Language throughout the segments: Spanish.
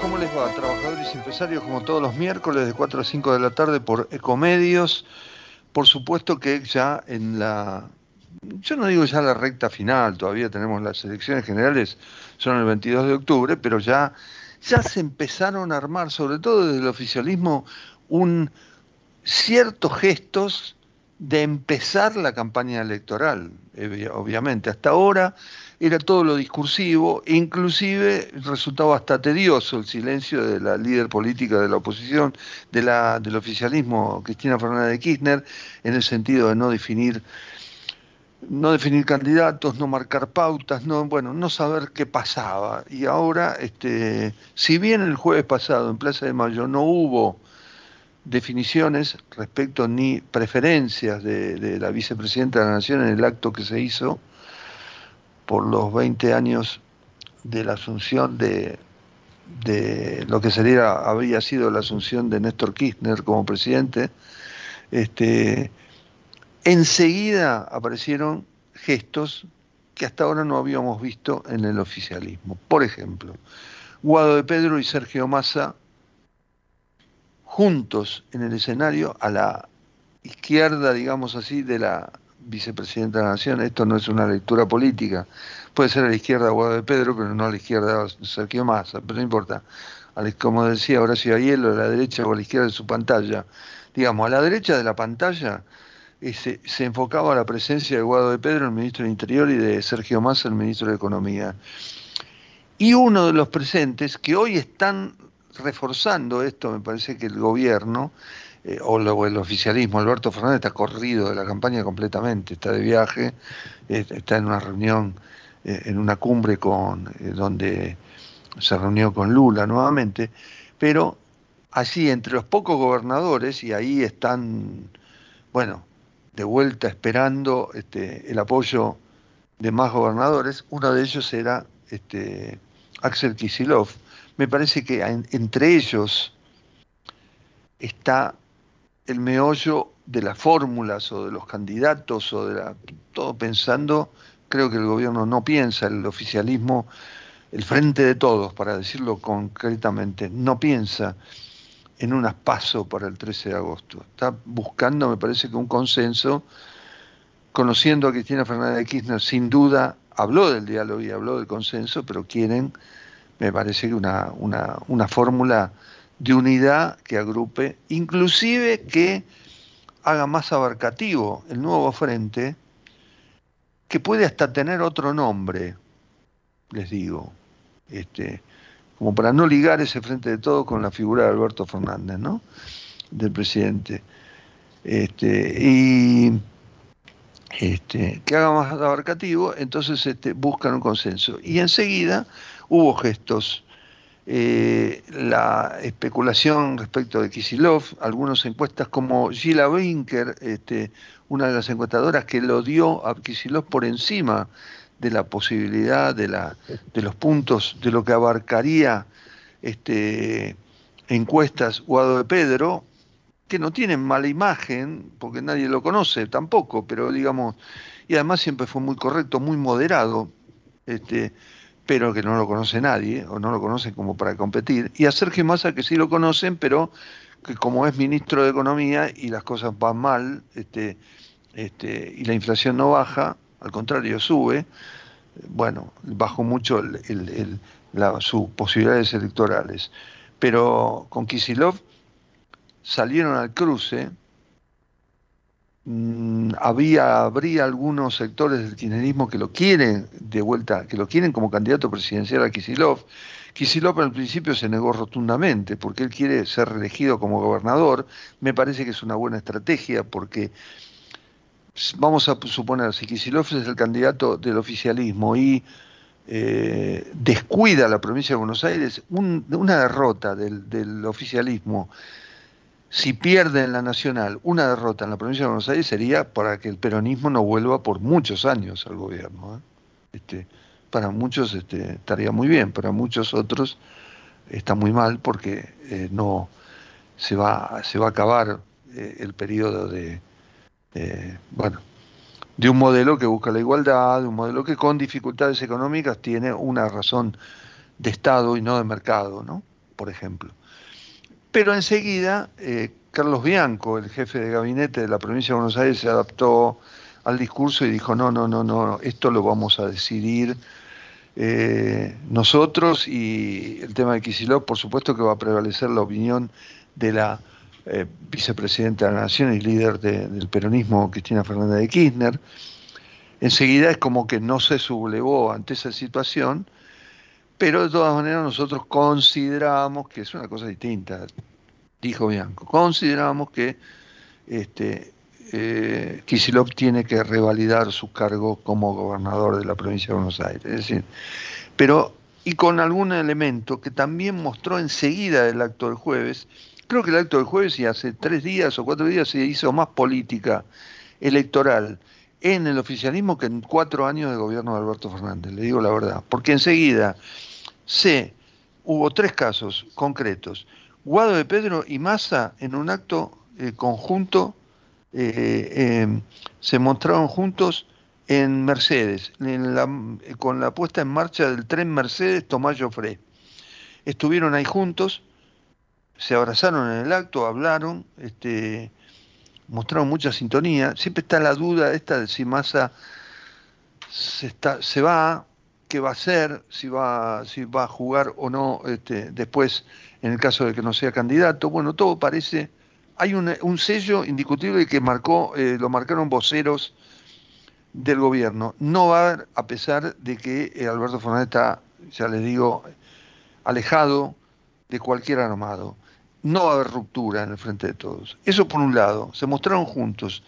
¿Cómo les va? Trabajadores y empresarios como todos los miércoles de 4 a 5 de la tarde por Ecomedios. Por supuesto que ya en la... Yo no digo ya la recta final, todavía tenemos las elecciones generales, son el 22 de octubre, pero ya, ya se empezaron a armar, sobre todo desde el oficialismo, un ciertos gestos de empezar la campaña electoral, obviamente. Hasta ahora era todo lo discursivo, inclusive resultaba hasta tedioso el silencio de la líder política de la oposición, de la, del oficialismo, Cristina Fernández de Kirchner, en el sentido de no definir no definir candidatos, no marcar pautas, no, bueno, no saber qué pasaba. Y ahora, este, si bien el jueves pasado en Plaza de Mayo no hubo definiciones respecto ni preferencias de, la vicepresidenta de la Nación en el acto que se hizo, por los 20 años de la asunción de, de lo que sería, habría sido la asunción de Néstor Kirchner como presidente, este, enseguida aparecieron gestos que hasta ahora no habíamos visto en el oficialismo. Por ejemplo, Guado de Pedro y Sergio Massa juntos en el escenario a la izquierda, digamos así, de la vicepresidenta de la Nación. Esto no es una lectura política. Puede ser a la izquierda Guado de Pedro, pero no a la izquierda Sergio Massa, pero no importa. Como decía Horacio Aiello, a la derecha o a la izquierda de su pantalla. Digamos, a la derecha de la pantalla se, se enfocaba la presencia de Guado de Pedro, el ministro del Interior, y de Sergio Massa, el ministro de Economía. Y uno de los presentes, que hoy están reforzando esto, me parece que el gobierno, eh, o, el oficialismo, Alberto Fernández está corrido de la campaña completamente, está de viaje, eh, está en una reunión, eh, en una cumbre con donde se reunió con Lula nuevamente, pero allí entre los pocos gobernadores, y ahí están, bueno, de vuelta esperando este, el apoyo de más gobernadores, uno de ellos era este, Axel Kisilov. Me parece que entre ellos está el meollo de las fórmulas o de los candidatos o de la, todo pensando, creo que el gobierno no piensa, el oficialismo, el frente de todos, para decirlo concretamente, no piensa en un paso para el 13 de agosto. Está buscando, me parece que un consenso, conociendo a Cristina Fernández de Kirchner, sin duda habló del diálogo y habló del consenso, pero quieren, me parece una, una fórmula de unidad que agrupe, inclusive que haga más abarcativo el nuevo frente, que puede hasta tener otro nombre, les digo, este, como para no ligar ese frente de todo con la figura de Alberto Fernández, ¿no? Del presidente. Este, y este, que haga más abarcativo, entonces este, buscan un consenso. Y enseguida hubo gestos eh, la especulación respecto de Kisilov, algunas encuestas como Gila Winker, este, una de las encuestadoras que lo dio a Kisilov por encima de la posibilidad de, la, de los puntos de lo que abarcaría este, encuestas Guado de Pedro, que no tienen mala imagen, porque nadie lo conoce tampoco, pero digamos, y además siempre fue muy correcto, muy moderado. Este, pero que no lo conoce nadie, o no lo conocen como para competir, y a Sergio Massa que sí lo conocen, pero que como es ministro de Economía y las cosas van mal, este, este, y la inflación no baja, al contrario sube, bueno, bajó mucho sus posibilidades electorales. Pero con Kisilov salieron al cruce, Mm, había, habría algunos sectores del kirchnerismo que lo quieren de vuelta, que lo quieren como candidato presidencial a Kisilov. Kisilov al principio se negó rotundamente porque él quiere ser reelegido como gobernador. Me parece que es una buena estrategia porque vamos a suponer, si Kisilov es el candidato del oficialismo y eh, descuida la provincia de Buenos Aires, una derrota del, oficialismo, si pierde en la nacional una derrota en la provincia de Buenos Aires sería para que el peronismo no vuelva por muchos años al gobierno. ¿eh? Este, para muchos este, estaría muy bien, para muchos otros está muy mal porque eh, no se va, se va a acabar el periodo de, bueno, de un modelo que busca la igualdad, de un modelo que con dificultades económicas tiene una razón de Estado y no de mercado, ¿no? Por ejemplo. Pero enseguida, eh, Carlos Bianco, el jefe de gabinete de la provincia de Buenos Aires, se adaptó al discurso y dijo, no, no, no, no, esto lo vamos a decidir eh, nosotros y el tema de Kicillof, por supuesto que va a prevalecer la opinión de la eh, vicepresidenta de la Nación y líder del peronismo, Cristina Fernández de Kirchner. Enseguida es como que no se sublevó ante esa situación, pero de todas maneras nosotros consideramos que es una cosa distinta, dijo Bianco, consideramos que este, eh, tiene que revalidar su cargo como gobernador de la provincia de Buenos Aires. Es decir, pero y con algún elemento que también mostró enseguida el acto del jueves, Creo que el acto del jueves y hace tres días o cuatro días se hizo más política electoral en el oficialismo que en cuatro años de gobierno de Alberto Fernández, le digo la verdad. Porque enseguida se hubo tres casos concretos. Guado de Pedro y Massa en un acto eh, conjunto eh, em, se mostraron juntos en Mercedes, con la puesta en marcha del tren Mercedes Tomás Joffre. Estuvieron ahí juntos se abrazaron en el acto, hablaron, este, mostraron mucha sintonía. Siempre está la duda esta de si Massa se, está, se va, qué va a hacer, si va, si va a jugar o no este, después en el caso de que no sea candidato. Bueno, todo parece... Hay un, sello indiscutible que marcó, eh, lo marcaron voceros del gobierno. No va a haber, a pesar de que eh, Alberto Fernández está, ya les digo, alejado de cualquier armado no va a haber ruptura en el frente de todos. Eso por un lado, se mostraron juntos.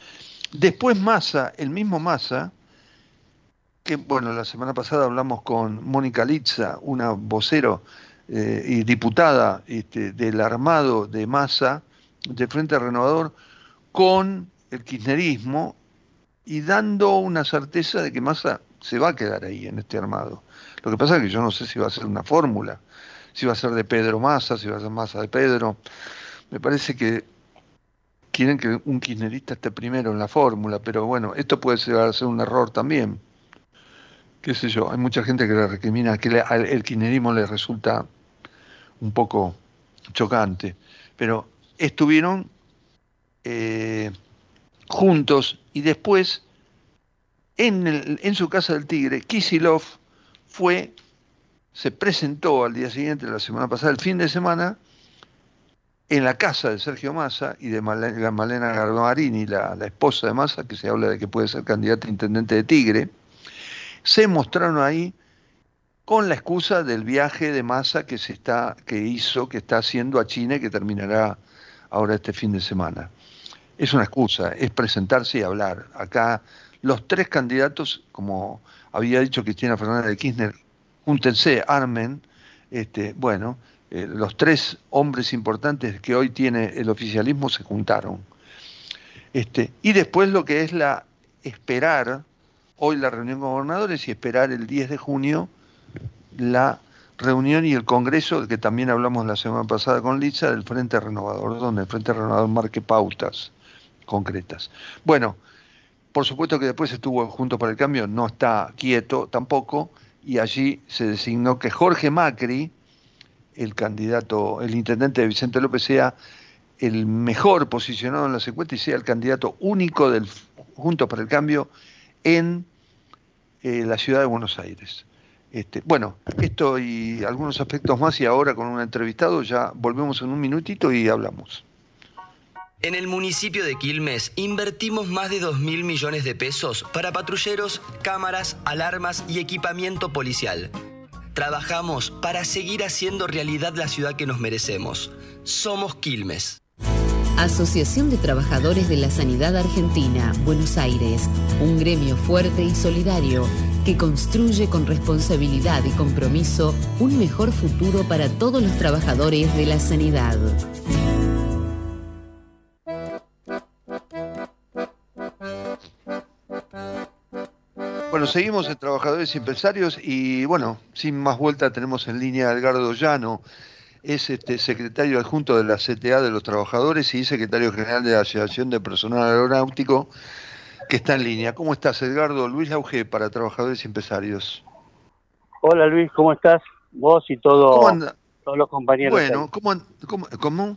Después Massa, el mismo Massa, que bueno, la semana pasada hablamos con Mónica Litza, una vocero eh, y diputada este, del armado de Massa, del Frente Renovador, con el kirchnerismo y dando una certeza de que Massa se va a quedar ahí en este armado. Lo que pasa es que yo no sé si va a ser una fórmula si va a ser de Pedro Massa, si va a ser Massa de Pedro. Me parece que quieren que un kirchnerista esté primero en la fórmula, pero bueno, esto puede ser, a ser un error también. Qué sé yo, hay mucha gente que le recrimina que el kirchnerismo le resulta un poco chocante, pero estuvieron eh, juntos y después en, en su casa del Tigre, Kisilov fue se presentó al día siguiente, la semana pasada, el fin de semana, en la casa de Sergio Massa y de Malena Garbarini, la, la esposa de Massa, que se habla de que puede ser candidata a intendente de Tigre, se mostraron ahí con la excusa del viaje de Massa que se está, que hizo, que está haciendo a China y que terminará ahora este fin de semana. Es una excusa, es presentarse y hablar. Acá los tres candidatos, como había dicho Cristina Fernández de Kirchner, júntense, armen, este, bueno, eh, los tres hombres importantes que hoy tiene el oficialismo se juntaron. Este, y después lo que es la esperar, hoy la reunión con gobernadores y esperar el 10 de junio la reunión y el congreso, que también hablamos la semana pasada con Liza, del Frente Renovador, donde el Frente Renovador marque pautas concretas. Bueno, por supuesto que después estuvo junto para el cambio, no está quieto tampoco, y allí se designó que Jorge Macri, el candidato, el intendente de Vicente López, sea el mejor posicionado en la encuesta y sea el candidato único del Juntos para el Cambio en eh, la ciudad de Buenos Aires. Este, bueno, esto y algunos aspectos más y ahora con un entrevistado ya volvemos en un minutito y hablamos. En el municipio de Quilmes invertimos más de 2 mil millones de pesos para patrulleros, cámaras, alarmas y equipamiento policial. Trabajamos para seguir haciendo realidad la ciudad que nos merecemos. Somos Quilmes. Asociación de Trabajadores de la Sanidad Argentina, Buenos Aires, un gremio fuerte y solidario que construye con responsabilidad y compromiso un mejor futuro para todos los trabajadores de la sanidad. Bueno, seguimos en Trabajadores y Empresarios y bueno, sin más vuelta tenemos en línea a Edgardo Llano, es este secretario adjunto de la CTA de los Trabajadores y secretario general de la Asociación de Personal Aeronáutico que está en línea. ¿Cómo estás, Edgardo? Luis Auge para Trabajadores y Empresarios. Hola, Luis, ¿cómo estás? Vos y todo, todos los compañeros. Bueno, ¿cómo, cómo, cómo?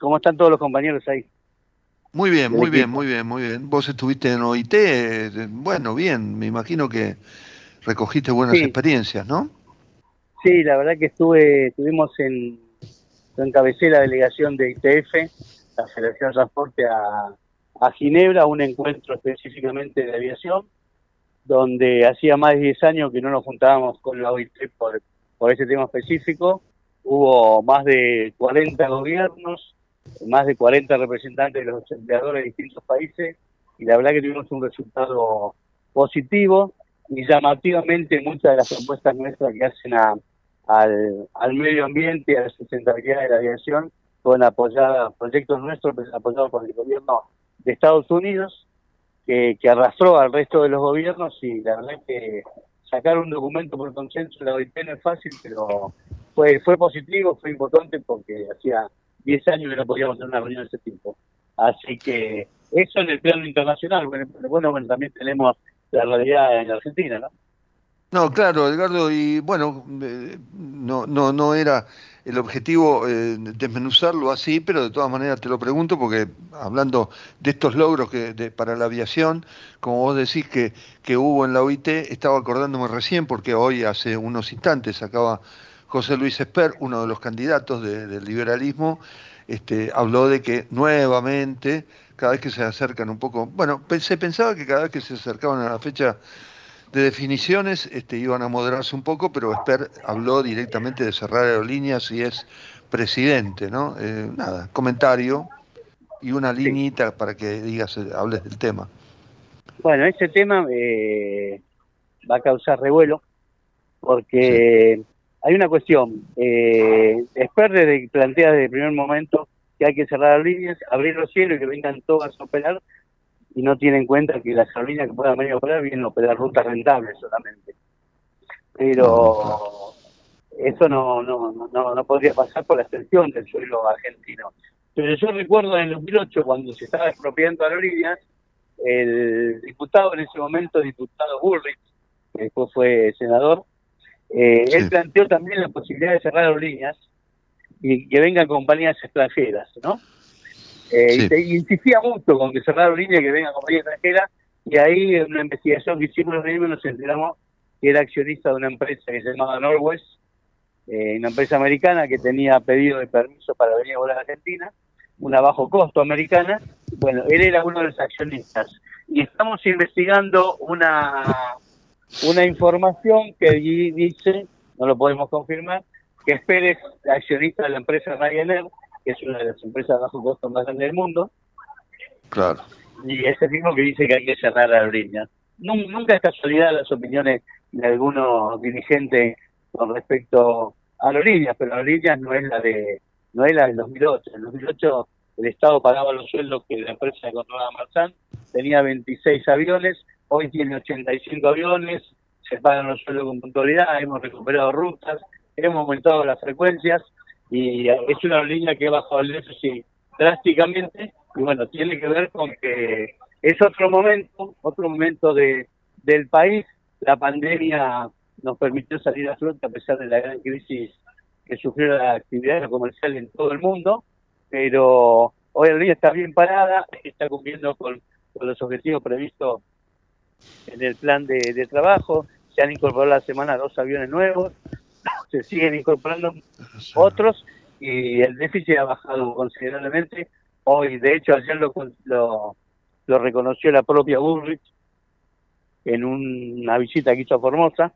¿Cómo están todos los compañeros ahí? Muy bien, muy bien, muy bien, muy bien. Vos estuviste en OIT, eh, bueno, bien, me imagino que recogiste buenas experiencias, ¿no? Sí, la verdad que estuve, estuvimos en, encabecé la delegación de ITF, la Federación de Transporte a, a Ginebra, un encuentro específicamente de aviación, donde hacía más de 10 años que no nos juntábamos con la OIT por, por ese tema específico. Hubo más de 40 gobiernos, más de 40 representantes de los empleadores de distintos países, y la verdad que tuvimos un resultado positivo y llamativamente muchas de las propuestas nuestras que hacen al, al medio ambiente y a la sustentabilidad de la aviación fueron apoyadas, proyectos nuestros apoyados por el gobierno de Estados Unidos, que, que, arrastró al resto de los gobiernos y la verdad que sacar un documento por consenso de la OIT no es fácil, pero fue, fue positivo, fue importante porque hacía 10 años que no podíamos tener una reunión de ese tipo. Así que eso en el plano internacional, bueno, bueno, bueno también tenemos la realidad en Argentina, ¿no? No, claro, Edgardo, y bueno, eh, no, no, no era el objetivo eh, desmenuzarlo así, pero de todas maneras te lo pregunto porque hablando de estos logros que para la aviación, como vos decís que, que hubo en la OIT, estaba acordándome recién porque hoy hace unos instantes acaba José Luis Esper, uno de los candidatos del liberalismo, este, habló de que nuevamente, cada vez que se acercan un poco, bueno, se pensaba que cada vez que se acercaban a la fecha de definiciones este, iban a moderarse un poco, pero Esper habló directamente de cerrar aerolíneas y es presidente, ¿no? Eh, nada, comentario y una liñita para que digas, hables del tema. Bueno, ese tema eh, va a causar revuelo porque hay una cuestión. Eh, Esper plantea desde el primer momento que hay que cerrar las líneas, abrir los cielos y que vengan todas a operar y no tiene en cuenta que las aerolíneas que puedan venir a operar vienen a operar rutas rentables solamente. Pero eso no, no, no, no podría pasar por la extensión del suelo argentino. Pero yo recuerdo en el 2008, cuando se estaba expropiando aerolíneas, el diputado en ese momento, diputado Bullrich, que después fue senador, eh, él planteó también la posibilidad de cerrar aerolíneas y que vengan compañías extranjeras, ¿no? Eh, y insistía mucho con que cerrar línea que venga compañía extranjera y ahí en una investigación que hicimos los mismos nos enteramos que era accionista de una empresa que se llamaba Norwest, eh, una empresa americana que tenía pedido de permiso para venir a volar a Argentina, una bajo costo americana. Bueno, él era uno de los accionistas. Y estamos investigando una, una información que dice, no lo podemos confirmar, que Pérez, accionista de la empresa Ryanair, que es una de las empresas de bajo costo más grandes del mundo. Claro. Y ese mismo que dice que hay que cerrar la línea. Nunca es casualidad las opiniones de algunos dirigentes con respecto a líneas, pero las líneas no es la de no es la del 2008. En el 2008 el Estado pagaba los sueldos que la empresa controlaba Marzán, tenía 26 aviones, hoy tiene 85 aviones, se pagan los sueldos con puntualidad, hemos recuperado rutas, hemos aumentado las frecuencias, y es una línea que ha bajado el déficit drásticamente y bueno, tiene que ver con que es otro momento, otro momento de, del país. La pandemia nos permitió salir a flote a pesar de la gran crisis que sufrió la actividad comercial en todo el mundo, pero hoy el día está bien parada, está cumpliendo con, los objetivos previstos en el plan de, de trabajo, se han incorporado la semana dos aviones nuevos, se siguen incorporando otros y el déficit ha bajado considerablemente. Hoy, de hecho, ayer lo, lo, reconoció la propia Bullrich en una visita que hizo a Formosa.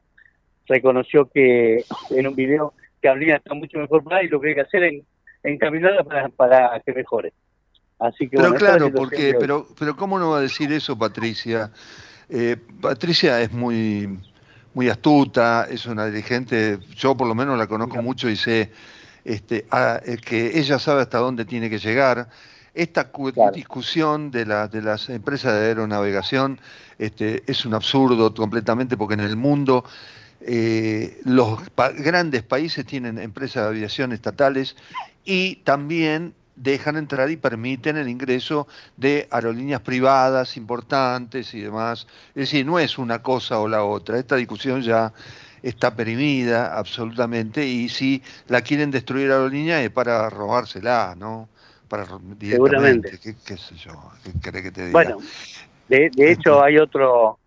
Reconoció que en un video que habría está mucho mejor para y lo que hay que hacer es encaminarla para, para que mejore. Así que, pero claro, porque, pero, pero ¿cómo no va a decir eso, Patricia? Eh, Patricia es muy, muy astuta, es una dirigente, yo por lo menos la conozco mucho y sé este, eh, que ella sabe hasta dónde tiene que llegar. Esta discusión de, la, de las empresas de aeronavegación este, es un absurdo completamente porque en el mundo eh, los grandes países tienen empresas de aviación estatales y también dejan entrar y permiten el ingreso de aerolíneas privadas importantes y demás. Es decir, no es una cosa o la otra. Esta discusión ya está perimida absolutamente y si la quieren destruir aerolíneas es para robársela, ¿no? Para Seguramente. ¿Qué, sé yo? ¿Qué que te diga? Bueno, de, de hecho hay otro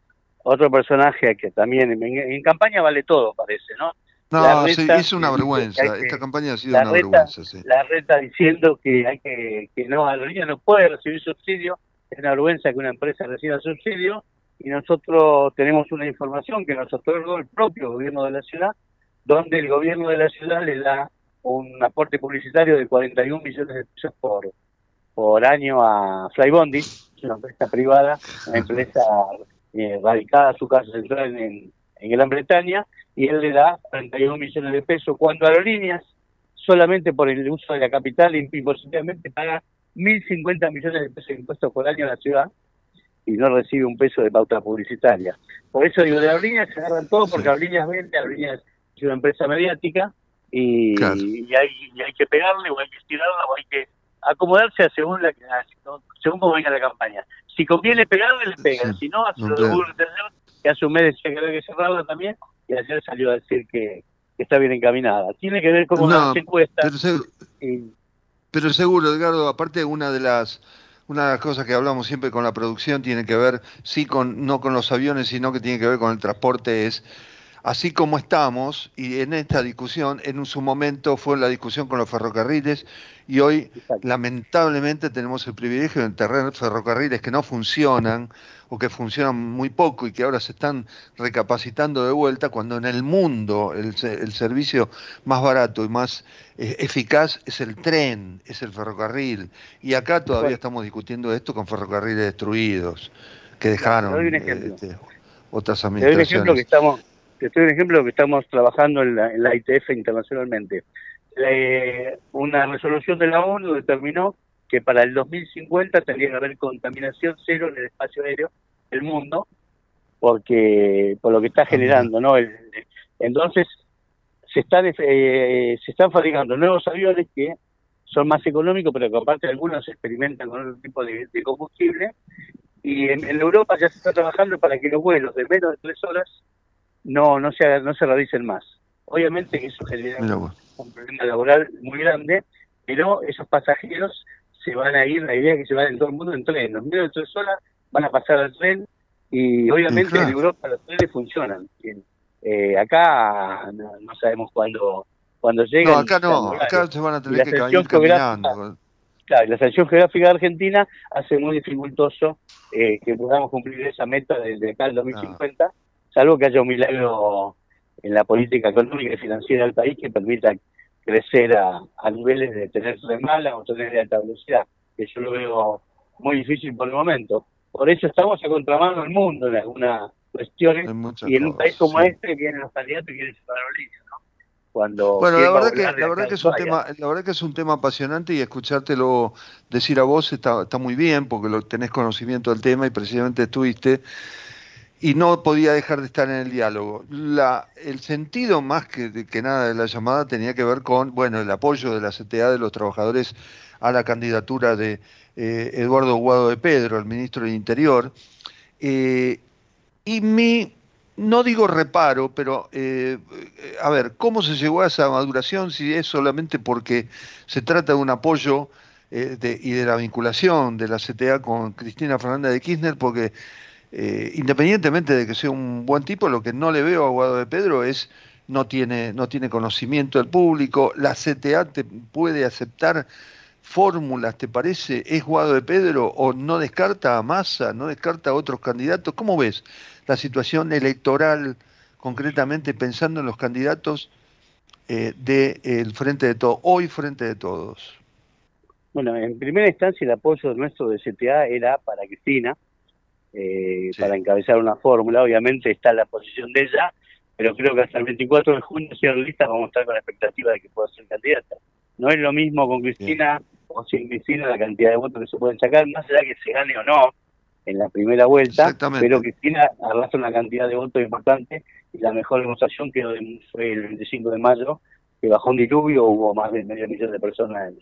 otro personaje que también en, campaña vale todo, parece, ¿no? No, es una vergüenza. Esta campaña ha sido una vergüenza. Sí. La reta diciendo que hay que, que no, aerolínea no puede recibir subsidio. Es una vergüenza que una empresa reciba subsidio. Y nosotros tenemos una información que nos otorgó el propio gobierno de la ciudad, donde el gobierno de la ciudad le da un aporte publicitario de 41 millones de pesos por, por año a Flybondi, una empresa privada, una empresa eh, radicada su casa central en, en Gran Bretaña, y él le da 31 millones de pesos, cuando Aerolíneas, solamente por el uso de la capital, impositivamente paga 1.050 millones de pesos de impuestos por año a la ciudad y no recibe un peso de pauta publicitaria. Por eso digo, de Aerolíneas se agarran todo, porque Aerolíneas vende, Aerolíneas es una empresa mediática, y, y, hay, y hay que pegarle, o hay que estirarla, o hay que acomodarse según la según cómo venga la campaña. Si conviene pegarle, le pegan. Si no, hace lo de Google que hace un mes decía que había que cerrarla también, y ayer salió a decir que, está bien encaminada. Tiene que ver con las encuestas. Pero, seguro, Edgardo, aparte una de las una de las cosas que hablamos siempre con la producción tiene que ver, sí, con no con los aviones, sino que tiene que ver con el transporte, es así como estamos, y en esta discusión, en su momento fue la discusión con los ferrocarriles, y hoy lamentablemente tenemos el privilegio de tener ferrocarriles que no funcionan o que funcionan muy poco y que ahora se están recapacitando de vuelta, cuando en el mundo el, servicio más barato y más eh, eficaz es el tren, es el ferrocarril, y acá todavía estamos discutiendo esto con ferrocarriles destruidos que dejaron este, otras administraciones. que estamos te estoy un ejemplo que estamos trabajando en la, ITF internacionalmente. una resolución de la ONU determinó que para el 2050 tendría que haber contaminación cero en el espacio aéreo del mundo, porque por lo que está generando, ¿no? entonces se están eh, se están fabricando nuevos aviones que son más económicos, pero que aparte algunos experimentan con otro tipo de, combustible. Y en, en, Europa ya se está trabajando para que los vuelos de menos de tres horas no no se no se realicen más. Obviamente que eso genera un problema laboral muy grande, pero esos pasajeros se van a ir, la idea es que se van en todo el mundo en tren, los medios de tres horas van a pasar al tren y obviamente en Europa los trenes funcionan. Eh, acá no, sabemos cuándo cuando lleguen. No, acá no, acá se van a tener que ir caminando. Claro, la sanción geográfica de Argentina hace muy dificultoso eh, que podamos cumplir esa meta desde acá al 2050 salvo que haya un milagro en la política económica y financiera del país que permita crecer a, niveles de tener mala o tener de alta velocidad, que yo lo veo muy difícil por el momento. Por eso estamos a contramano del mundo en algunas cuestiones y en un país como este vienen los candidatos y quieren separar línea, ¿no? Cuando bueno, la verdad, que, la verdad que es un tema, la verdad que es un tema apasionante y escuchártelo decir a vos está, está muy bien porque lo, tenés conocimiento del tema y precisamente estuviste y no podía dejar de estar en el diálogo. La, el sentido más que, que nada de la llamada tenía que ver con, bueno, el apoyo de la CTA de los trabajadores a la candidatura de eh, Eduardo Guado de Pedro, el ministro del Interior. Eh, y mi, no digo reparo, pero eh, a ver, ¿cómo se llegó a esa maduración si es solamente porque se trata de un apoyo de, y de la vinculación de la CTA con Cristina Fernández de Kirchner? Porque eh, independientemente de que sea un buen tipo, lo que no le veo a Guado de Pedro es no tiene, no tiene conocimiento del público, la CTA te puede aceptar fórmulas, ¿te parece? ¿Es Guado de Pedro o no descarta a Massa, no descarta a otros candidatos? ¿Cómo ves la situación electoral concretamente pensando en los candidatos eh, del Frente de Todos, hoy Frente de Todos? Bueno, en primera instancia el apoyo nuestro de CTA era para Cristina, eh, para encabezar una fórmula. Obviamente está la posición de ella, pero creo que hasta el 24 de junio, si lista, vamos a estar con la expectativa de que pueda ser candidata. No es lo mismo con Cristina o sin Cristina la cantidad de votos que se pueden sacar, más allá que se gane o no en la primera vuelta, pero Cristina arrastra una cantidad de votos importante y la mejor demostración que fue el 25 de mayo, que bajó un diluvio, hubo más de medio millón de personas en,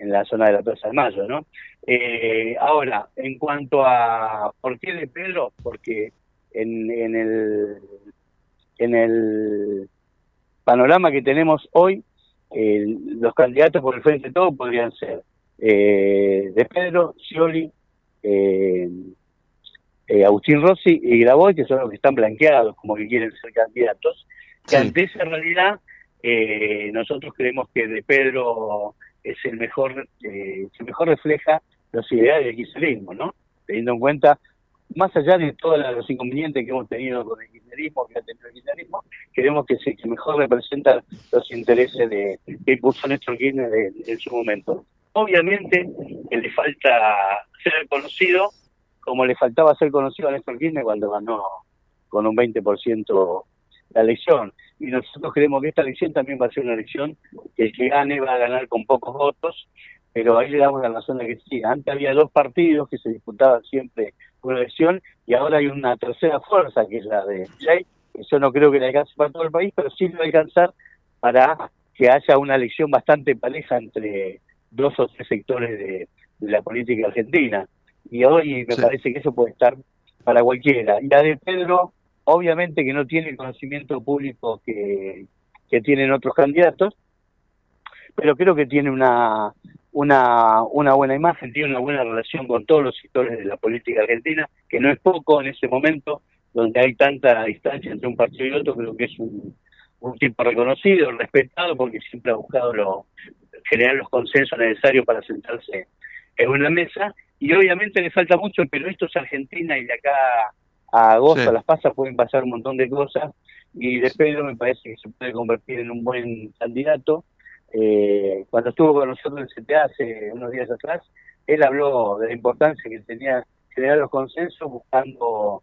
en la zona de la Plaza de Mayo, ¿no? Eh, ahora, en cuanto a por qué de Pedro, porque en, en el en el panorama que tenemos hoy, los candidatos por el frente de todo podrían ser eh, de Pedro, Scioli, eh, eh, Agustín Rossi y Graboy, que son los que están blanqueados como que quieren ser candidatos, que ante esa realidad eh, nosotros creemos que de Pedro es el mejor, eh, que mejor refleja los ideales del kirchnerismo, ¿no? Teniendo en cuenta, más allá de todos los inconvenientes que hemos tenido con el kirchnerismo, que ha tenido el kirchnerismo, creemos que es que mejor representa los intereses de, que impuso Néstor Kirchner en, su momento. Obviamente le falta ser conocido, como le faltaba ser conocido a Néstor Kirchner cuando ganó con un 20% la elección y nosotros creemos que esta elección también va a ser una elección que el que gane va a ganar con pocos votos, pero ahí le damos la razón a que sí. Antes había dos partidos que se disputaban siempre una elección y ahora hay una tercera fuerza que es la de Jay. Eso no creo que le alcance para todo el país, pero sí le va a alcanzar para que haya una elección bastante pareja entre dos o tres sectores de, la política argentina. Y hoy me parece que eso puede estar para cualquiera. Y la de Pedro obviamente que no tiene el conocimiento público que, tienen otros candidatos, pero creo que tiene una, una, una buena imagen, tiene una buena relación con todos los sectores de la política argentina, que no es poco en ese momento donde hay tanta distancia entre un partido y otro, creo que es un, un tipo reconocido, respetado, porque siempre ha buscado lo, generar los consensos necesarios para sentarse en una mesa, y obviamente le falta mucho, pero esto es Argentina y de acá a agosto, a las pasas, pueden pasar un montón de cosas y de Pedro me parece que se puede convertir en un buen candidato. Eh, cuando estuvo con nosotros en el CTA hace unos días atrás, él habló de la importancia que tenía generar los consensos buscando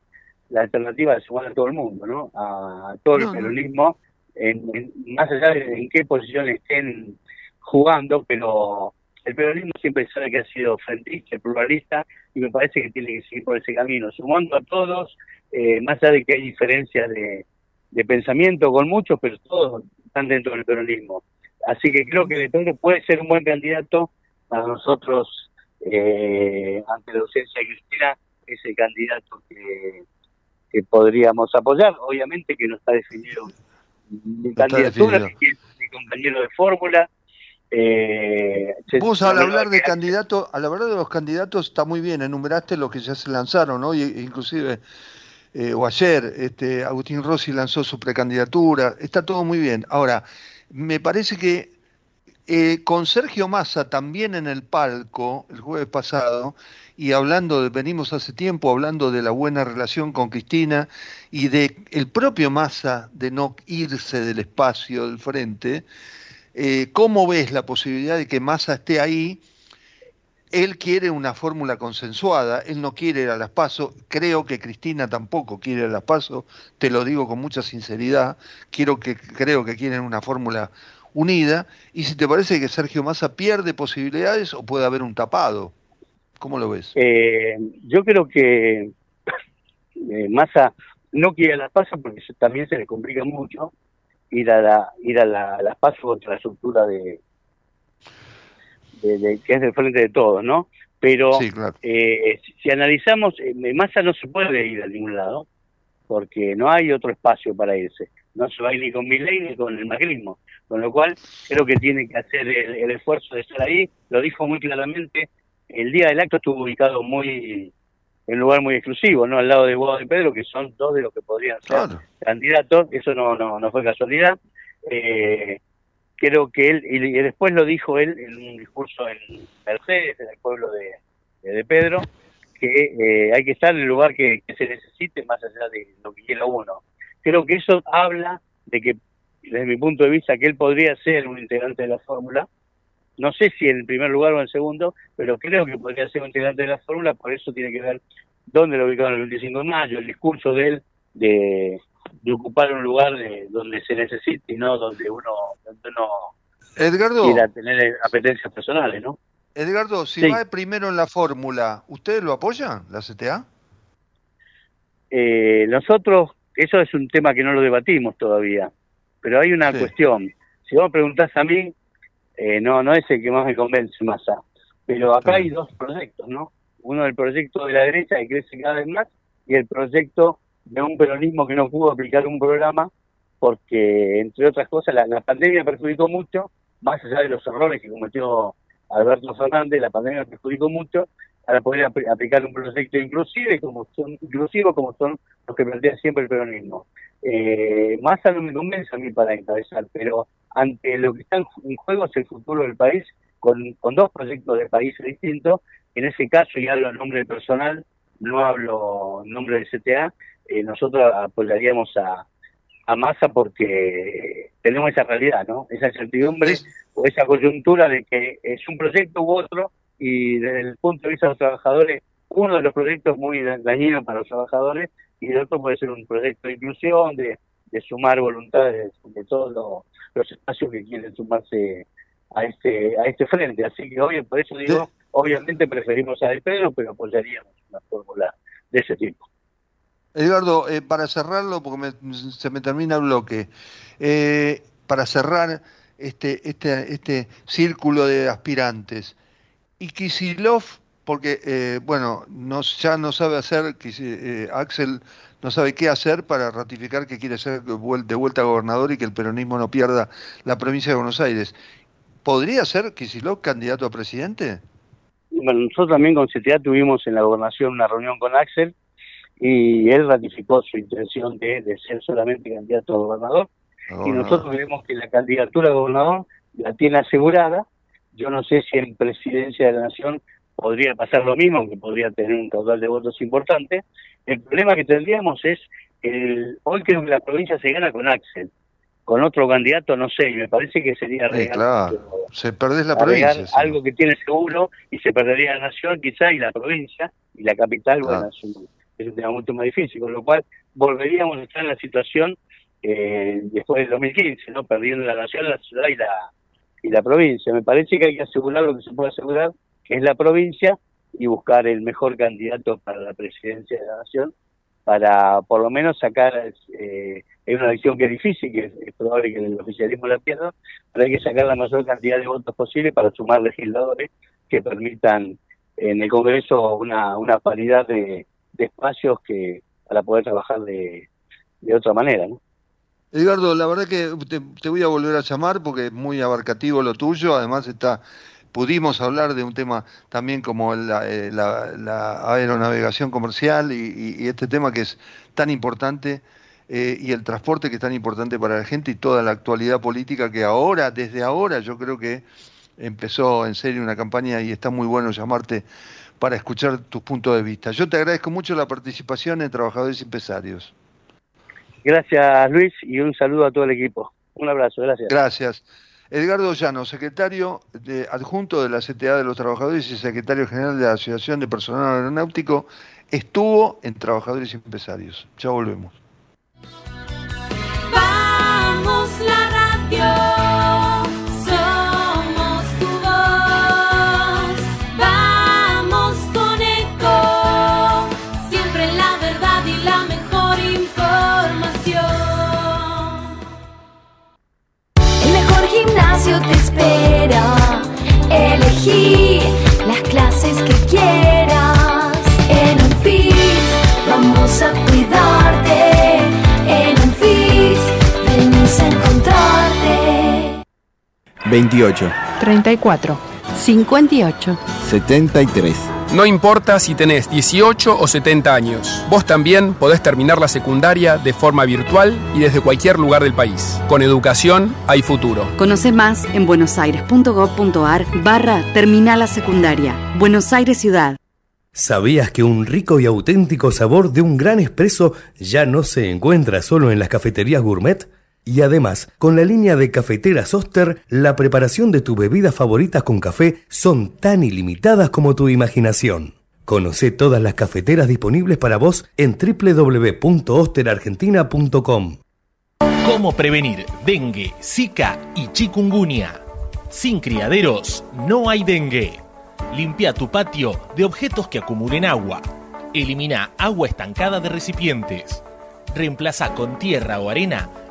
la alternativa de sumar a todo el mundo, ¿no? A todo el peronismo, en, más allá de en qué posición estén jugando, pero el peronismo siempre sabe que ha sido frentista, pluralista, y me parece que tiene que seguir por ese camino, sumando a todos, eh, más allá de que hay diferencias de, pensamiento con muchos, pero todos están dentro del peronismo. Así que creo que de todo puede ser un buen candidato para nosotros, eh, ante la ausencia de Cristina, es el candidato que, que podríamos apoyar. Obviamente que no está definido mi candidatura, mi compañero de fórmula, eh, Vos al hablar de candidatos, a la verdad de los candidatos está muy bien, enumeraste los que ya se lanzaron, ¿no? inclusive eh, o ayer este, Agustín Rossi lanzó su precandidatura, está todo muy bien. Ahora, me parece que eh, con Sergio Massa también en el palco el jueves pasado, y hablando de, venimos hace tiempo hablando de la buena relación con Cristina y de el propio Massa de no irse del espacio del frente, eh, ¿Cómo ves la posibilidad de que Massa esté ahí? Él quiere una fórmula consensuada, él no quiere ir a las pasos, creo que Cristina tampoco quiere ir a las pasos, te lo digo con mucha sinceridad, quiero que, creo que quieren una fórmula unida, y si te parece que Sergio Massa pierde posibilidades o puede haber un tapado, ¿cómo lo ves? Eh, yo creo que eh, Massa no quiere a las pasos porque también se le complica mucho, ir a la, ir a la, las pasos contra la estructura de, de, que es del frente de todos, ¿no? Pero eh, si, analizamos, eh, Massa no se puede ir a ningún lado, porque no hay otro espacio para irse. No se va a ir ni con Milei ni con el macrismo. Con lo cual, creo que tiene que hacer el, esfuerzo de estar ahí. Lo dijo muy claramente. El día del acto estuvo ubicado muy un lugar muy exclusivo, ¿no? Al lado de Guado de Pedro, que son dos de los que podrían ser candidatos, eso no, no, no fue casualidad. Eh, creo que él, y, después lo dijo él en un discurso en Mercedes, en el pueblo de, de Pedro, que eh, hay que estar en el lugar que, se necesite más allá de lo que quiera uno. Creo que eso habla de que, desde mi punto de vista, que él podría ser un integrante de la fórmula, no sé si en el primer lugar o en segundo, pero creo que podría ser un integrante de la fórmula, por eso tiene que ver dónde lo ubicaron el 25 de mayo, el discurso de él de, ocupar un lugar donde se necesite y no donde uno, donde uno Edgardo, quiera tener apetencias personales, ¿no? Edgardo, si va primero en la fórmula, ¿ustedes lo apoyan, la CTA? Eh, nosotros, eso es un tema que no lo debatimos todavía, pero hay una cuestión. Si vos me preguntás a mí, eh, no, no es el que más me convence, Massa. Pero acá hay dos proyectos, ¿no? Uno el proyecto de la derecha que crece cada vez más y el proyecto de un peronismo que no pudo aplicar un programa porque, entre otras cosas, la, la pandemia perjudicó mucho, más allá de los errores que cometió Alberto Fernández, la pandemia perjudicó mucho para poder aplicar un proyecto inclusive como son inclusivo como son los que plantea siempre el peronismo. Eh, Massa no me convence a mí para encabezar, pero ante lo que está en juego es el futuro del país con, con dos proyectos de países distintos. En ese caso, y hablo en nombre personal, no hablo en nombre del CTA, eh, nosotros apoyaríamos a, a Massa porque tenemos esa realidad, ¿no? Esa incertidumbre o esa coyuntura de que es un proyecto u otro y desde el punto de vista de los trabajadores, uno de los proyectos muy dañinos para los trabajadores y el otro puede ser un proyecto de inclusión, de, sumar voluntades de todos los, espacios que quieren sumarse a este a este frente. Así que hoy por eso digo, obviamente preferimos a De Pedro, pero apoyaríamos una fórmula de ese tipo. Eduardo, eh, para cerrarlo, porque se me termina el bloque, eh, para cerrar este, este, este círculo de aspirantes, y Kisilov, porque, eh, bueno, no, ya no sabe hacer, Axel no sabe qué hacer para ratificar que quiere ser de vuelta gobernador y que el peronismo no pierda la provincia de Buenos Aires. ¿Podría ser Kisilov candidato a presidente? Bueno, nosotros también con CTA tuvimos en la gobernación una reunión con Axel y él ratificó su intención de, ser solamente candidato a gobernador. y nosotros vemos que la candidatura a gobernador la tiene asegurada. Yo no sé si en presidencia de la nación podría pasar lo mismo, que podría tener un caudal de votos importante. El problema que tendríamos es, el, hoy creo que la provincia se gana con Axel, con otro candidato no sé, y me parece que sería real. se perdés la provincia. Algo que tiene seguro y se perdería la nación quizá y la provincia y la capital, bueno, es un tema mucho más difícil, con lo cual volveríamos a estar en la situación eh, después del 2015, ¿no? Perdiendo la nación, la ciudad y la, y la provincia. Me parece que hay que asegurar lo que se puede asegurar, es la provincia, y buscar el mejor candidato para la presidencia de la nación, para por lo menos sacar, eh, es una elección que es difícil, que es, probable que el oficialismo la pierda, pero hay que sacar la mayor cantidad de votos posible para sumar legisladores que permitan en el Congreso una, una paridad de, de espacios que para poder trabajar de, de otra manera, ¿no? Edgardo, la verdad que te, voy a volver a llamar porque es muy abarcativo lo tuyo, además está pudimos hablar de un tema también como la, eh, aeronavegación comercial y, este tema que es tan importante eh, y el transporte que es tan importante para la gente y toda la actualidad política que ahora, desde ahora, yo creo que empezó en serio una campaña y está muy bueno llamarte para escuchar tus puntos de vista. Yo te agradezco mucho la participación en Trabajadores y Empresarios. Gracias Luis y un saludo a todo el equipo. Un abrazo, gracias. Gracias. Edgardo Llano, secretario de, adjunto de la CTA de los Trabajadores y secretario general de la Asociación de Personal Aeronáutico, estuvo en Trabajadores y Empresarios. Ya volvemos. Elegí las clases que quieras. En un vamos a cuidarte. En un venimos a encontrarte. 28. 34. 58. 73. No importa si tenés 18 o 70 años, vos también podés terminar la secundaria de forma virtual y desde cualquier lugar del país. Con educación hay futuro. Conoce más en buenosaires.gov.ar barra Terminal la Secundaria. Buenos Aires Ciudad. ¿Sabías que un rico y auténtico sabor de un gran espresso ya no se encuentra solo en las cafeterías gourmet? Y además, con la línea de cafeteras Oster, la preparación de tu bebida favorita con café son tan ilimitadas como tu imaginación. Conoce todas las cafeteras disponibles para vos en www.osterargentina.com. ¿Cómo prevenir dengue, zika y chikungunya? Sin criaderos no hay dengue. Limpia tu patio de objetos que acumulen agua. Elimina agua estancada de recipientes. Reemplaza con tierra o arena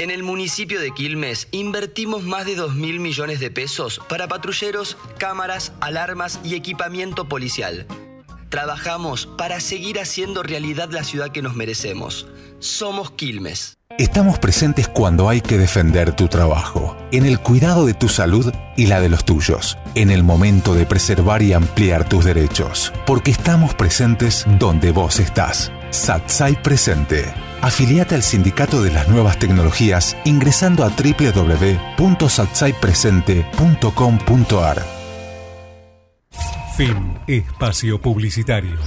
En el municipio de Quilmes invertimos más de 2 mil millones de pesos para patrulleros, cámaras, alarmas y equipamiento policial. Trabajamos para seguir haciendo realidad la ciudad que nos merecemos. Somos Quilmes. Estamos presentes cuando hay que defender tu trabajo, en el cuidado de tu salud y la de los tuyos, en el momento de preservar y ampliar tus derechos, porque estamos presentes donde vos estás. Satsai Presente. Afiliate al Sindicato de las Nuevas Tecnologías ingresando a www.satsaipresente.com.ar. Fin Espacio Publicitario.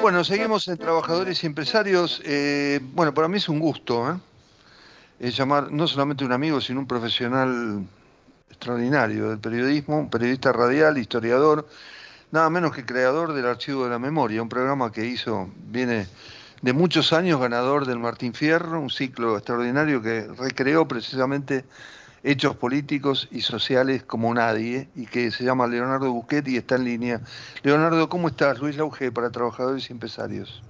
Bueno, seguimos en Trabajadores y Empresarios. Eh, bueno, para mí es un gusto ¿eh? Es llamar no solamente un amigo, sino un profesional extraordinario del periodismo, un periodista radial, historiador, nada menos que creador del Archivo de la Memoria, un programa que hizo, viene de muchos años ganador del Martín Fierro, un ciclo extraordinario que recreó precisamente hechos políticos y sociales como nadie y que se llama Leonardo Busquet y está en línea. Leonardo, ¿cómo estás? Luis Lauge para Trabajadores y Empresarios.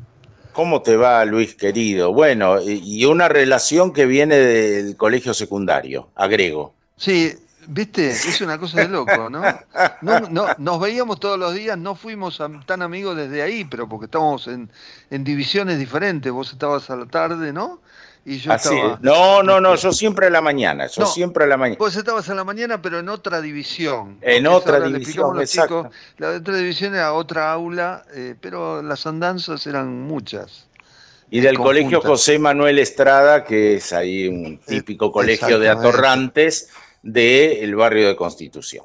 ¿Cómo te va, Luis querido? Bueno, y una relación que viene del colegio secundario, agrego. Sí, viste, es una cosa de loco, ¿no? no, nos veíamos todos los días, no fuimos tan amigos desde ahí, pero porque estábamos en divisiones diferentes. Vos estabas a la tarde, ¿no? Y yo estaba... No, no, no, yo siempre a la mañana, yo siempre a la mañana. Vos estabas a la mañana, pero en otra división. En otra división, exacto. la otra división era otra aula, eh, pero las andanzas eran muchas. Y del colegio José Manuel Estrada, que es ahí un típico colegio de atorrantes del barrio de Constitución.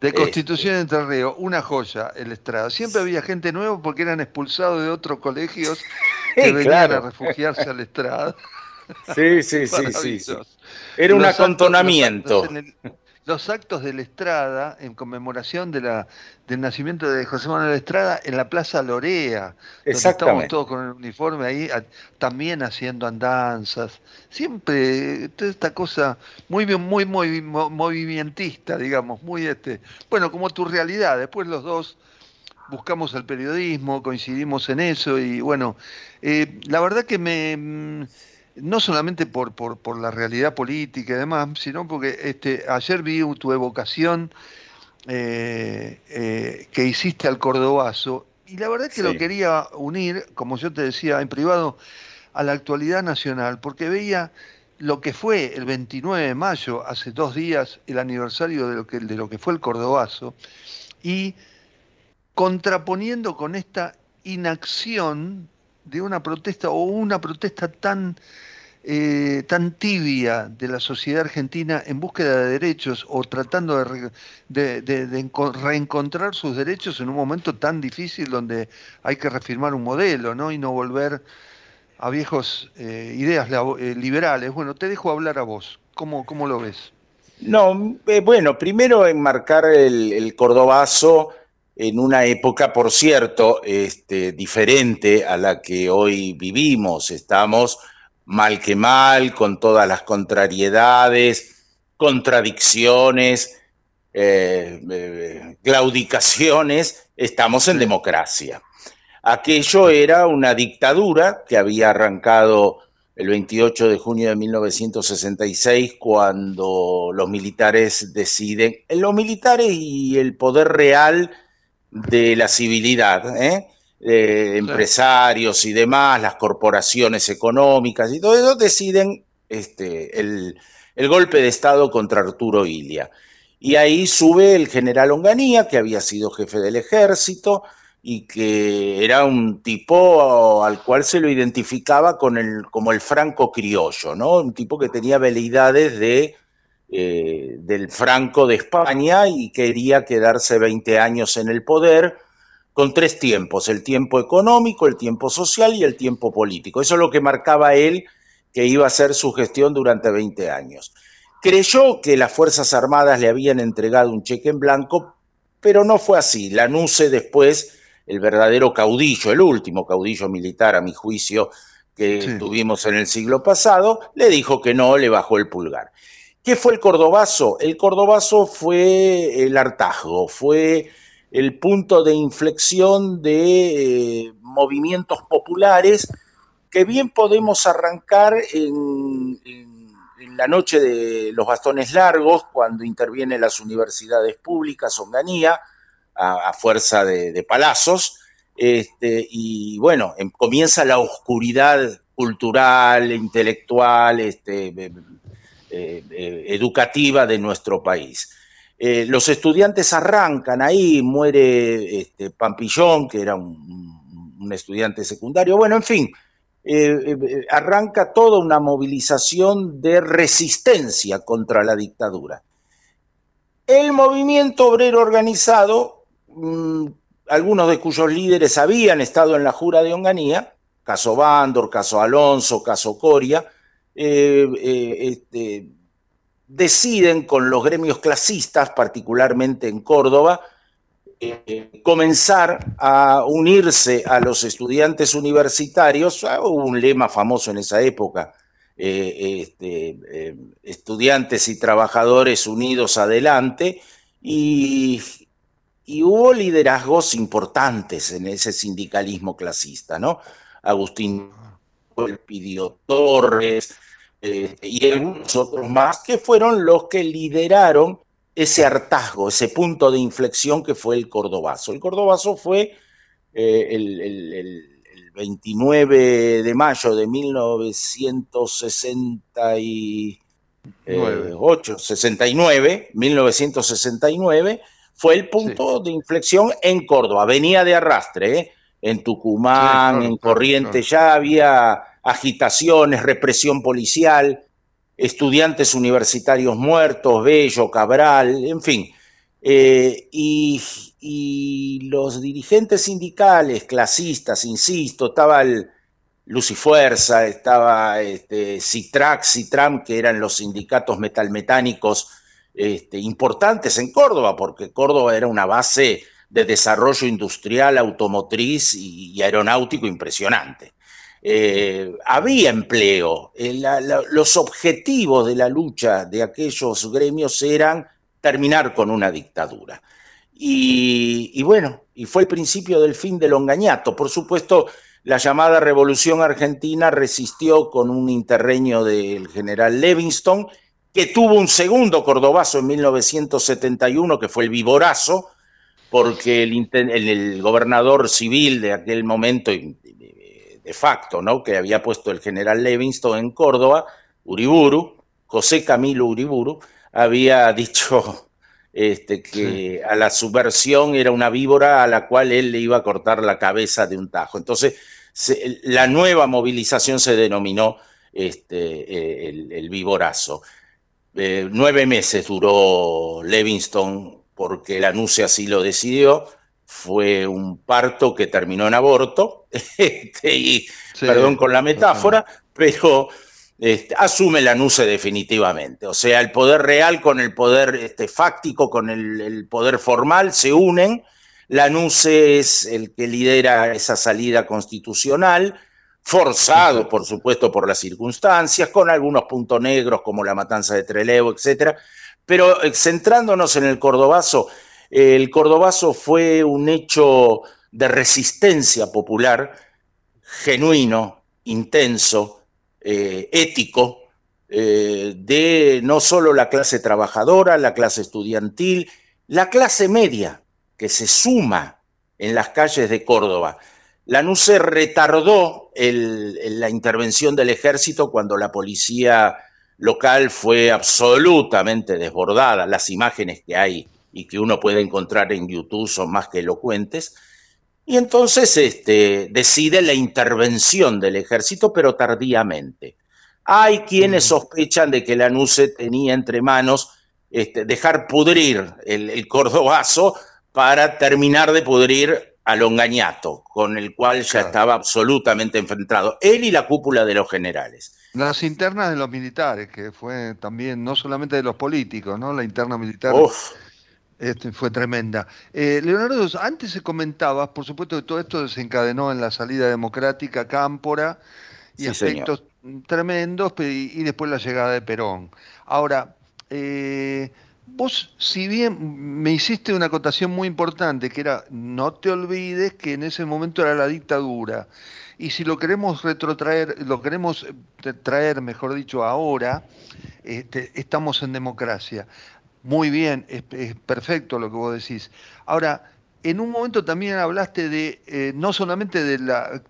De Constitución de Entre Ríos, una joya el Estrada. Siempre había gente nueva porque eran expulsados de otros colegios que venían a refugiarse al Estrada. Sí, sí, sí, sí, Era un acontonamiento. Los, actos de la Estrada, en conmemoración de la, del nacimiento de José Manuel Estrada, en la Plaza Lorea. Estamos todos con el uniforme ahí, también haciendo andanzas. Siempre, toda esta cosa muy, muy, muy movimentista, digamos, muy este. Bueno, como tu realidad. Después los dos buscamos el periodismo, coincidimos en eso y bueno, eh, la verdad que me no solamente por, por, por, la realidad política y demás, sino porque este, ayer vi tu evocación eh, eh, que hiciste al cordobazo y la verdad es que lo quería unir, como yo te decía en privado, a la actualidad nacional, porque veía lo que fue el 29 de mayo, hace dos días, el aniversario de lo que, de lo que fue el cordobazo, y contraponiendo con esta inacción de una protesta o una protesta tan eh, tan tibia de la sociedad argentina en búsqueda de derechos o tratando de, reencontrar sus derechos en un momento tan difícil donde hay que reafirmar un modelo ¿no? y no volver a viejos eh, ideas eh, liberales. Bueno, te dejo hablar a vos. ¿Cómo, cómo lo ves? No, bueno, primero enmarcar el, el cordobazo en una época, por cierto, este, diferente a la que hoy vivimos. Estamos mal que mal, con todas las contrariedades, contradicciones, eh, eh, claudicaciones, estamos en democracia. Aquello era una dictadura que había arrancado el 28 de junio de 1966 cuando los militares deciden, los militares y el poder real de la civilidad, ¿eh? eh, empresarios y demás, las corporaciones económicas y todo eso, deciden este, el, el golpe de Estado contra Arturo Ilia. Y ahí sube el general Onganía, que había sido jefe del ejército y que era un tipo al cual se lo identificaba con el, como el franco criollo, ¿no? Un tipo que tenía veleidades de, eh, del franco de España y quería quedarse 20 años en el poder con tres tiempos, el tiempo económico, el tiempo social y el tiempo político. Eso es lo que marcaba él que iba a ser su gestión durante 20 años. Creyó que las Fuerzas Armadas le habían entregado un cheque en blanco, pero no fue así. La NUCE después, el verdadero caudillo, el último caudillo militar a mi juicio que tuvimos en el siglo pasado, le dijo que no, le bajó el pulgar. ¿Qué fue el cordobazo? El cordobazo fue el hartazgo, fue el punto de inflexión de eh, movimientos populares que bien podemos arrancar en, la noche de los bastones largos, cuando intervienen las universidades públicas, Onganía, a, fuerza de, palazos, este, y bueno, em, comienza la oscuridad cultural, intelectual, este, eh, educativa de nuestro país. Eh, los estudiantes arrancan ahí, muere este, Pampillón, que era un, estudiante secundario, bueno, en fin, eh, eh, arranca toda una movilización de resistencia contra la dictadura. El movimiento obrero organizado, mm, algunos de cuyos líderes habían estado en la jura de Onganía, caso Bandor, caso Alonso, caso Coria, este, deciden con los gremios clasistas, particularmente en Córdoba, eh, comenzar a unirse a los estudiantes universitarios, ah, hubo un lema famoso en esa época, eh, este, eh, estudiantes y trabajadores unidos adelante, y, y, hubo liderazgos importantes en ese sindicalismo clasista, ¿no? Agustín pidió Torres, eh, y algunos otros más, que fueron los que lideraron ese hartazgo, ese punto de inflexión que fue el Cordobazo. El Cordobazo fue eh, el, 29 de mayo de 1968, 69, 1969, fue el punto de inflexión en Córdoba. Venía de arrastre, ¿eh? en Tucumán, en Corrientes, ya había agitaciones, represión policial, estudiantes universitarios muertos, Bello, Cabral, en fin. Eh, y, los dirigentes sindicales, clasistas, insisto, estaba el Lucifuerza, estaba este, Citrac, Citram, que eran los sindicatos metalmetánicos este, importantes en Córdoba, porque Córdoba era una base de desarrollo industrial, automotriz y aeronáutico impresionante. Eh, había empleo. Eh, los objetivos de la lucha de aquellos gremios eran terminar con una dictadura. Y, bueno, y fue el principio del fin del ongañato. Por supuesto, la llamada Revolución Argentina resistió con un interreño del general Levingston, que tuvo un segundo cordobazo en 1971, que fue el Viborazo, porque el, el gobernador civil de aquel momento, de facto, ¿no? que había puesto el general Levingston en Córdoba, Uriburu, José Camilo Uriburu, había dicho este, que a la subversión era una víbora a la cual él le iba a cortar la cabeza de un tajo. Entonces, la nueva movilización se denominó este, eh, el, el, víborazo. Eh, nueve meses duró Levingston porque la NUCE así lo decidió fue un parto que terminó en aborto, este, y perdón con la metáfora, pero este, asume la NUCE definitivamente. O sea, el poder real con el poder este, fáctico, con el, poder formal, se unen. La NUCE es el que lidera esa salida constitucional, forzado, por supuesto, por las circunstancias, con algunos puntos negros como la matanza de Trelew, etcétera. Pero eh, centrándonos en el cordobazo, el cordobazo fue un hecho de resistencia popular genuino, intenso, eh, ético, eh, de no solo la clase trabajadora, la clase estudiantil, la clase media que se suma en las calles de Córdoba. La NUCE retardó la intervención del ejército cuando la policía local fue absolutamente desbordada. Las imágenes que hay y que uno puede encontrar en YouTube son más que elocuentes. Y entonces este, decide la intervención del ejército, pero tardíamente. Hay quienes sospechan de que la NUCE tenía entre manos este, dejar pudrir el, el cordobazo para terminar de pudrir a Longañato, con el cual ya estaba absolutamente enfrentado, él y la cúpula de los generales. Las internas de los militares, que fue también, no solamente de los políticos, ¿no? La interna militar este, fue tremenda. Eh, Leonardo, antes se comentaba, por supuesto que todo esto desencadenó en la salida democrática Cámpora y aspectos tremendos, y, y, después la llegada de Perón. Ahora, eh, Vos, si bien me hiciste una acotación muy importante, que era, no te olvides que en ese momento era la dictadura, y si lo queremos retrotraer, lo queremos eh, traer, mejor dicho, ahora, este, estamos en democracia. Muy bien, es, perfecto lo que vos decís. Ahora, en un momento también hablaste de eh, no solamente de la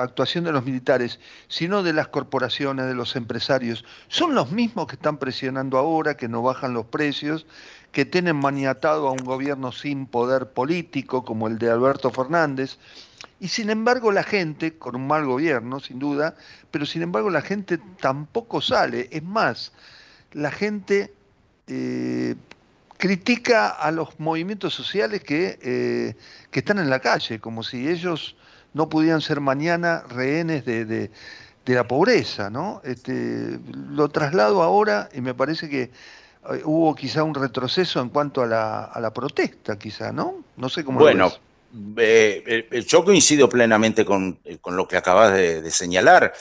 actuación de los militares, sino de las corporaciones, de los empresarios. Son los mismos que están presionando ahora, que no bajan los precios, que tienen maniatado a un gobierno sin poder político como el de Alberto Fernández. Y sin embargo la gente, con un mal gobierno, sin duda, pero sin embargo la gente tampoco sale. Es más, la gente eh, critica a los movimientos sociales que, eh, que están en la calle, como si ellos no pudieran ser mañana rehenes de, de, la pobreza, ¿no? Este, lo traslado ahora y me parece que eh, hubo quizá un retroceso en cuanto a la, a la protesta, quizá, ¿no? No sé cómo bueno, eh, yo coincido plenamente con, con lo que acabas de, señalar.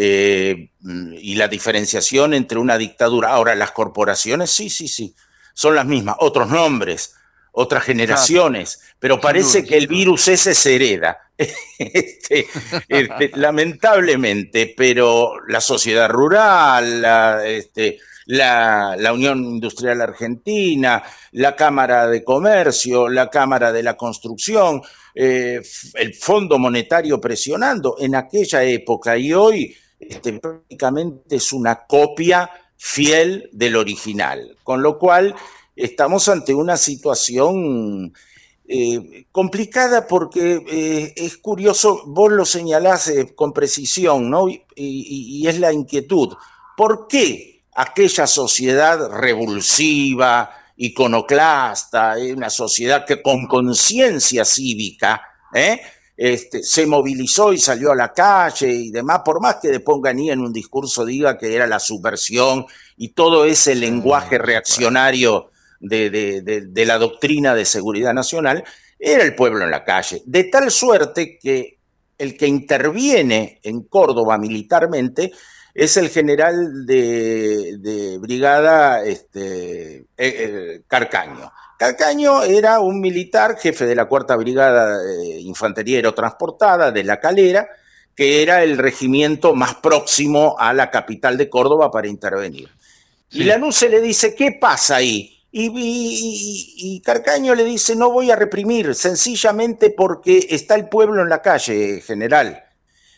Y la diferenciación entre una dictadura. Ahora, las corporaciones, sí, sí, sí son las mismas, otros nombres, otras generaciones, pero parece que el virus ese se hereda. Este, este, lamentablemente, pero la sociedad rural, la, este, la, Unión Industrial Argentina, la Cámara de Comercio, la Cámara de la Construcción, eh, el Fondo Monetario presionando en aquella época y hoy este, prácticamente es una copia fiel del original. Con lo cual estamos ante una situación eh, complicada porque eh, es curioso, vos lo señalás eh, con precisión, ¿no? Y, es la inquietud. ¿Por qué aquella sociedad revulsiva, iconoclasta, una sociedad que con conciencia cívica, ¿eh? Este, se movilizó y salió a la calle y demás, por más que después Ganí en un discurso diga que era la subversión y todo ese lenguaje reaccionario de, la doctrina de seguridad nacional, era el pueblo en la calle. De tal suerte que el que interviene en Córdoba militarmente es el general de, brigada este, eh, eh, Carcaño. Carcaño era un militar, jefe de la cuarta brigada de infantería aerotransportada de La Calera, que era el regimiento más próximo a la capital de Córdoba para intervenir. Y la se le dice, ¿qué pasa ahí? Y, Carcaño le dice, no voy a reprimir, sencillamente porque está el pueblo en la calle, general.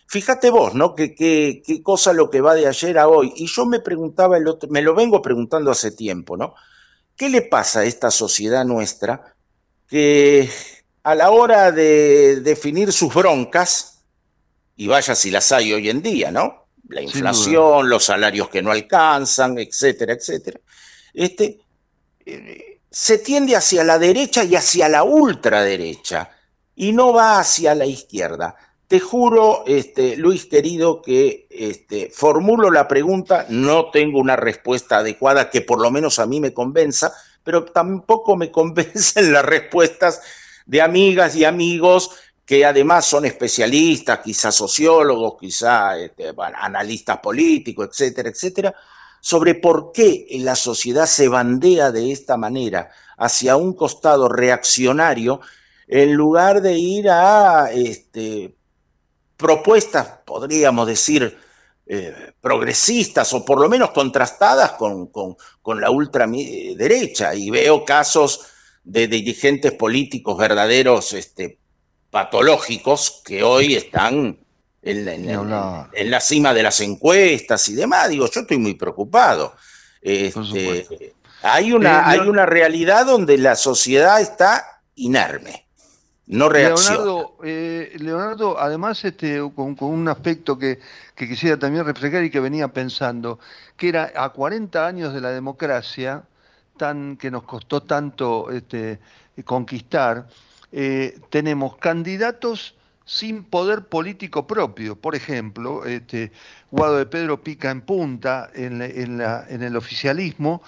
Fíjate vos, ¿no? ¿Qué, qué, cosa lo que va de ayer a hoy. Y yo me preguntaba, el otro, me lo vengo preguntando hace tiempo, ¿no? ¿Qué le pasa a esta sociedad nuestra que a la hora de definir sus broncas, y vaya si las hay hoy en día, ¿no? La inflación, los salarios que no alcanzan, etcétera, etcétera. Este, se tiende hacia la derecha y hacia la ultraderecha y no va hacia la izquierda. Te juro, este, Luis querido, que este, formulo la pregunta, no tengo una respuesta adecuada que por lo menos a mí me convenza, pero tampoco me convencen las respuestas de amigas y amigos que además son especialistas, quizás sociólogos, quizás este, analistas políticos, etcétera, etcétera, sobre por qué la sociedad se bandea de esta manera hacia un costado reaccionario en lugar de ir a este, propuestas, podríamos decir, eh, progresistas o por lo menos contrastadas con, con, la ultraderecha. Y veo casos de dirigentes políticos verdaderos este, patológicos que hoy están en, en- en- en la cima de las encuestas y demás. Digo, yo estoy muy preocupado. Este, hay, una, Eh, hay una realidad donde la sociedad está inerme, Leonardo, eh, Leonardo, además, este, con, con un aspecto que, que quisiera también reflejar y que venía pensando, que era a 40 años de la democracia, tan, que nos costó tanto este, conquistar, eh, tenemos candidatos sin poder político propio. Por ejemplo, este, Guado de Pedro pica en punta en el oficialismo,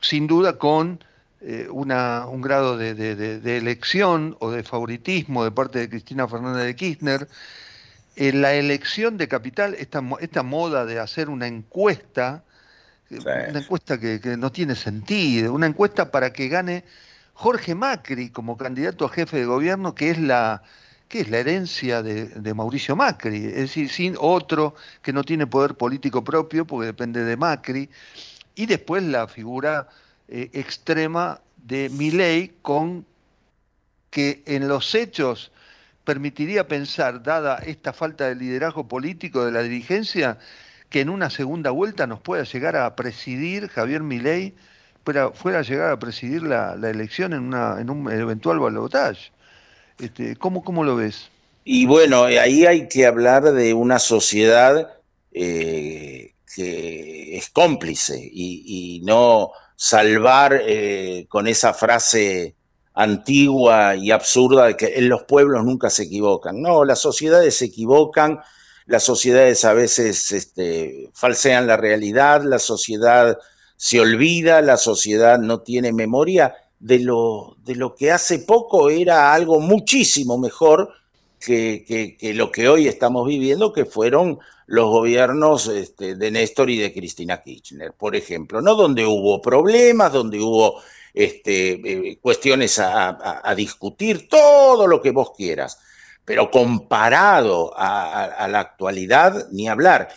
sin duda con eh, una, un grado de, de- de- de elección o de favoritismo de parte de Cristina Fernández de Kirchner. En la elección de capital, esta, mo- esta moda de hacer una encuesta, eh, una encuesta que, que no tiene sentido, una encuesta para que gane Jorge Macri como candidato a jefe de gobierno, que es la, que es la herencia de, de Mauricio Macri, es decir, sin otro que no tiene poder político propio, porque depende de Macri, y después la figura eh, extrema de Milei con que en los hechos permitiría pensar, dada esta falta de liderazgo político de la dirigencia, que en una segunda vuelta nos pueda llegar a presidir Javier Milei, fuera, a llegar a presidir la, elección en, una, en un eventual balotaje. Este, ¿cómo, ¿Cómo lo ves? Y bueno, ahí hay que hablar de una sociedad eh, que es cómplice y, no salvar eh, con esa frase antigua y absurda de que en los pueblos nunca se equivocan. No, las sociedades se equivocan, las sociedades a veces este, falsean la realidad, la sociedad se olvida, la sociedad no tiene memoria de lo, de lo que hace poco era algo muchísimo mejor que, lo que hoy estamos viviendo, que fueron los gobiernos este, de Néstor y de Cristina Kirchner, por ejemplo, ¿no? Donde hubo problemas, donde hubo este, eh, cuestiones a, discutir, todo lo que vos quieras, pero comparado a, la actualidad, ni hablar.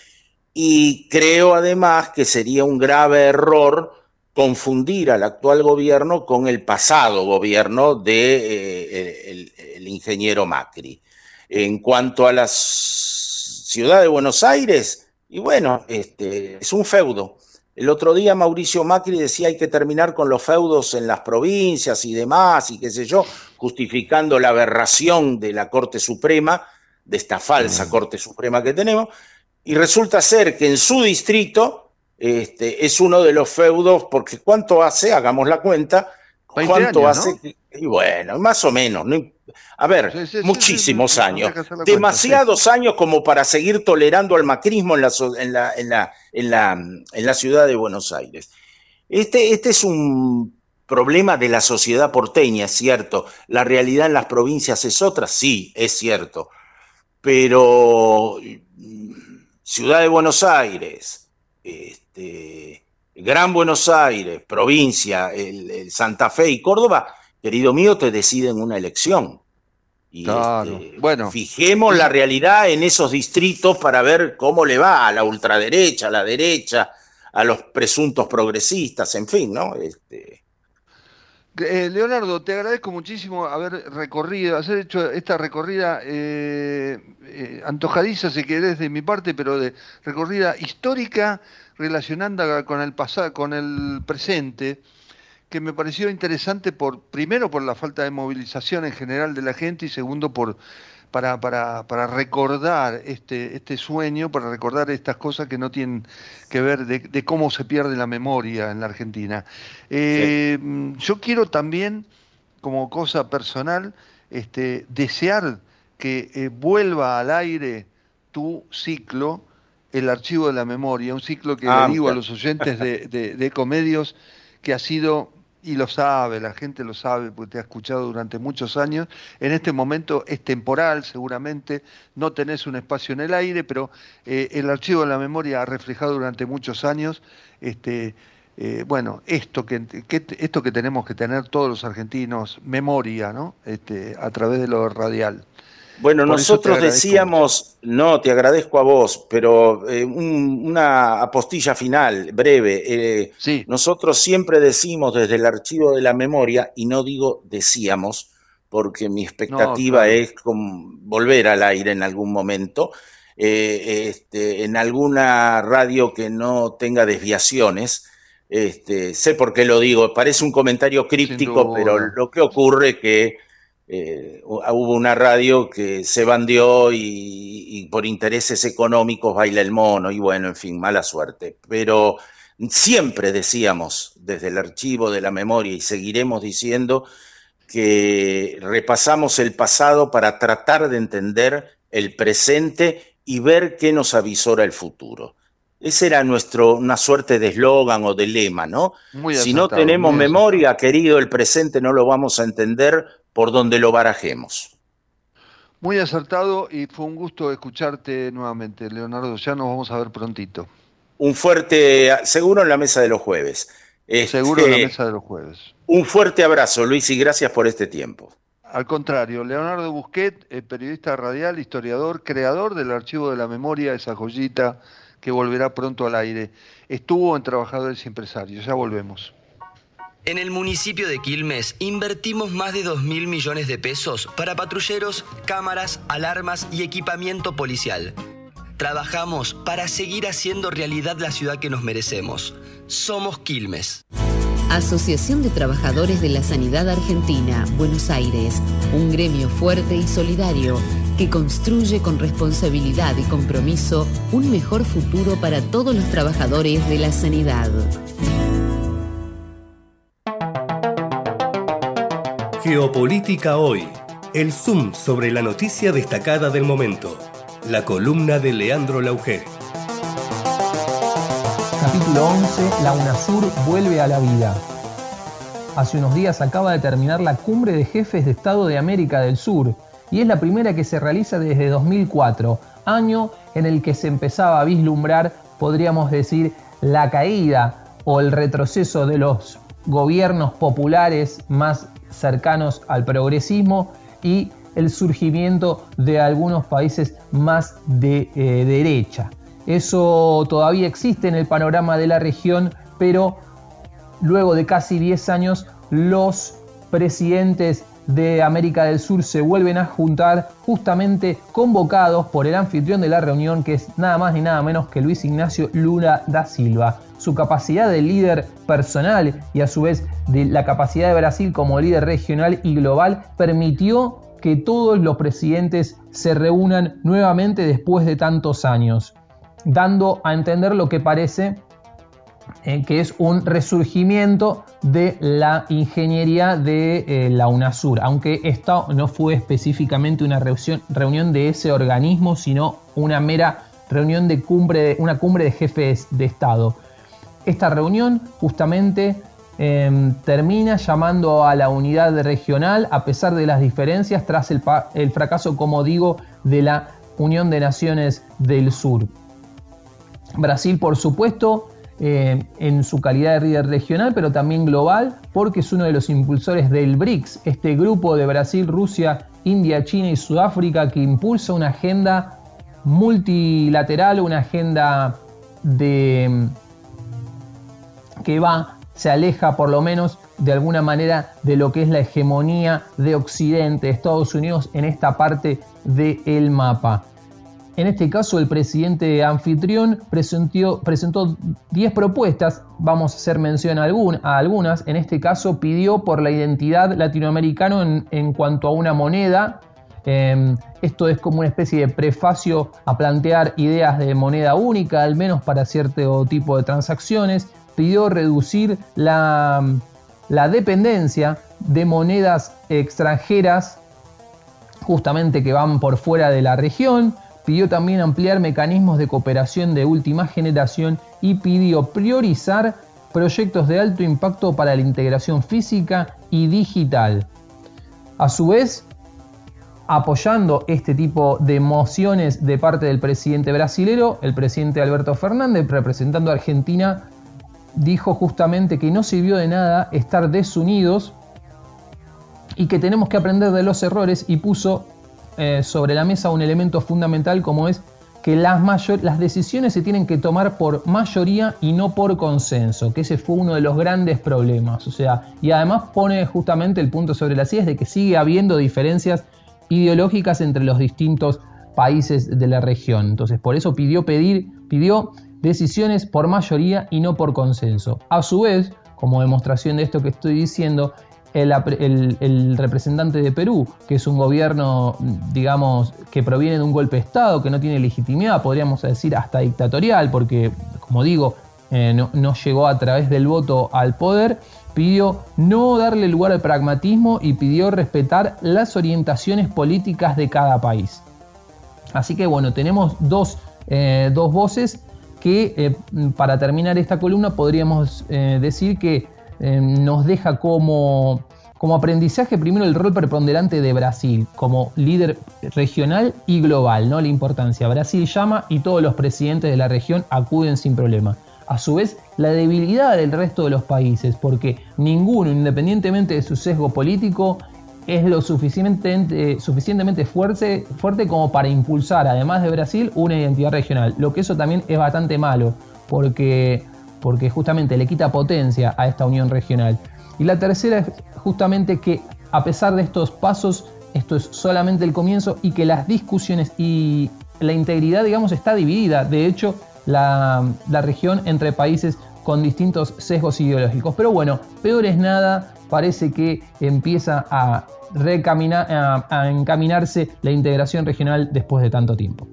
Y creo además que sería un grave error confundir al actual gobierno con el pasado gobierno de eh, el ingeniero Macri. En cuanto a la ciudad de Buenos Aires, y bueno, este, es un feudo. El otro día Mauricio Macri decía hay que terminar con los feudos en las provincias y demás, y qué sé yo, justificando la aberración de la Corte Suprema, de esta falsa Corte Suprema que tenemos, y resulta ser que en su distrito este, es uno de los feudos, porque ¿cuánto hace? Hagamos la cuenta, 20 ¿cuánto años, hace? ¿no? Y bueno, más o menos, no a ver, Sí, sí, sí, muchísimos sí, años, cuenta, demasiados años como para seguir tolerando al macrismo en la, en la, en la, en la, en la ciudad de Buenos Aires. Este, este es un problema de la sociedad porteña, es cierto. La realidad en las provincias es otra, sí, es cierto. Pero mm, Ciudad de Buenos Aires, este, Gran Buenos Aires, provincia, el, el Santa Fe y Córdoba, querido mío, te deciden una elección. Y Claro, este, bueno. fijemos la realidad en esos distritos para ver cómo le va a la ultraderecha, a la derecha, a los presuntos progresistas, en fin, ¿no? Este, Eh, Leonardo, te agradezco muchísimo haber recorrido, haber hecho esta recorrida eh, eh, antojadiza, si querés, de mi parte, pero de recorrida histórica relacionando con el pasado, con el presente, que me pareció interesante por, primero por la falta de movilización en general de la gente y segundo por para, para, para recordar este, este sueño, para recordar estas cosas que no tienen que ver de, de cómo se pierde la memoria en la Argentina. Eh, Yo quiero también, como cosa personal, este, desear que eh, vuelva al aire tu ciclo, el archivo de la memoria, un ciclo que Ah, le digo a los oyentes de, de, de Ecomedios que ha sido, y lo sabe, la gente lo sabe, porque te ha escuchado durante muchos años, en este momento es temporal seguramente, no tenés un espacio en el aire, pero eh, el archivo de la memoria ha reflejado durante muchos años este, eh, bueno, esto que, que- esto que tenemos que tener todos los argentinos, memoria, ¿no? Este, a través de lo radial. Bueno, Por nosotros decíamos, no, te agradezco a vos, pero eh, un- una apostilla final, breve. eh, Nosotros siempre decimos desde el archivo de la memoria, y no digo decíamos, porque mi expectativa es volver al aire en algún momento, eh, este, en alguna radio que no tenga desviaciones. Este, sé por qué lo digo, parece un comentario críptico, pero lo que ocurre que eh, hubo una radio que se bandió y, por intereses económicos baila el mono y bueno, en fin, mala suerte. Pero siempre decíamos desde el archivo de la memoria y seguiremos diciendo que repasamos el pasado para tratar de entender el presente y ver qué nos avisora el futuro. Ese era nuestro, una suerte de eslogan o de lema, ¿no? si no tenemos memoria, querido, el presente no lo vamos a entender por donde lo barajemos. Muy acertado y fue un gusto escucharte nuevamente, Leonardo. Ya nos vamos a ver prontito. Un fuerte, seguro en la mesa de los jueves. seguro en la este, mesa de los jueves. Un fuerte abrazo, Luis, y gracias por este tiempo. Al contrario, Leonardo Busquet, eh, periodista radial, historiador, creador del Archivo de la Memoria, esa joyita que volverá pronto al aire. Estuvo en Trabajadores y Empresarios. Ya volvemos. En el municipio de Quilmes invertimos más de 2 mil millones de pesos para patrulleros, cámaras, alarmas y equipamiento policial. Trabajamos para seguir haciendo realidad la ciudad que nos merecemos. Somos Quilmes. Asociación de Trabajadores de la Sanidad Argentina, Buenos Aires, un gremio fuerte y solidario que construye con responsabilidad y compromiso un mejor futuro para todos los trabajadores de la sanidad. Geopolítica hoy. El zoom sobre la noticia destacada del momento. La columna de Leandro Lauger. Capítulo 11. La UNASUR vuelve a la vida. Hace unos días acaba de terminar la cumbre de jefes de Estado de América del Sur, y es la primera que se realiza desde 2004, año en el que se empezaba a vislumbrar, podríamos decir, la caída o el retroceso de los gobiernos populares más cercanos al progresismo y el surgimiento de algunos países más de eh, derecha. Eso todavía existe en el panorama de la región, pero luego de casi 10 años los presidentes de América del Sur se vuelven a juntar justamente convocados por el anfitrión de la reunión que es nada más ni nada menos que Luis Ignacio Lula da Silva. Su capacidad de líder personal y a su vez de la capacidad de Brasil como líder regional y global permitió que todos los presidentes se reúnan nuevamente después de tantos años, dando a entender lo que parece eh, que es un resurgimiento de la ingeniería de eh, la UNASUR, aunque esta no fue específicamente una reunión, de ese organismo, sino una mera reunión de cumbre, una cumbre de jefes de Estado. Esta reunión justamente em, termina llamando a la unidad regional a pesar de las diferencias tras el, fracaso, como digo, de la Unión de Naciones del Sur. Brasil, por supuesto, eh, en su calidad de líder regional, pero también global, porque es uno de los impulsores del BRICS, este grupo de Brasil, Rusia, India, China y Sudáfrica que impulsa una agenda multilateral, una agenda de que va, se aleja por lo menos de alguna manera de lo que es la hegemonía de Occidente, Estados Unidos en esta parte del mapa. En este caso, el presidente anfitrión presentó 10 propuestas, vamos a hacer mención a, algunas. En este caso, pidió por la identidad latinoamericana en, cuanto a una moneda. Em, esto es como una especie de prefacio a plantear ideas de moneda única, al menos para cierto tipo de transacciones. Pidió reducir la dependencia de monedas extranjeras justamente que van por fuera de la región Pidió también ampliar mecanismos de cooperación de última generación y pidió priorizar proyectos de alto impacto para la integración física y digital. A su vez, apoyando este tipo de mociones de parte del presidente brasilero, el presidente Alberto Fernández, representando a Argentina, dijo justamente que no sirvió de nada estar desunidos y que tenemos que aprender de los errores y puso eh, sobre la mesa un elemento fundamental como es que las, mayor, las decisiones se tienen que tomar por mayoría y no por consenso, que ese fue uno de los grandes problemas. O sea, y además pone justamente el punto sobre las ideas de que sigue habiendo diferencias ideológicas entre los distintos países de la región. Entonces, por eso pidió pedir, pidió decisiones por mayoría y no por consenso. A su vez, como demostración de esto que estoy diciendo, el, representante de Perú, que es un gobierno, digamos, que proviene de un golpe de Estado, que no tiene legitimidad, podríamos decir hasta dictatorial, porque, como digo, eh, no, llegó a través del voto al poder, pidió no darle lugar al pragmatismo y pidió respetar las orientaciones políticas de cada país. Así que bueno, tenemos dos, eh, dos voces que eh, para terminar esta columna podríamos decir que nos deja como, como aprendizaje primero el rol preponderante de Brasil como líder regional y global, ¿no? La importancia. Brasil llama y todos los presidentes de la región acuden sin problema. A su vez, la debilidad del resto de los países, porque ninguno, independientemente de su sesgo político, es lo suficientemente, suficientemente fuerte, fuerte como para impulsar, además de Brasil, una identidad regional. Lo que eso también es bastante malo, porque porque justamente le quita potencia a esta unión regional. Y la tercera es justamente que a pesar de estos pasos, esto es solamente el comienzo y que las discusiones y la integridad, digamos, está dividida. De hecho, la, región entre países con distintos sesgos ideológicos. Pero bueno, peor es nada, parece que empieza a, recaminar, a encaminarse la integración regional después de tanto tiempo.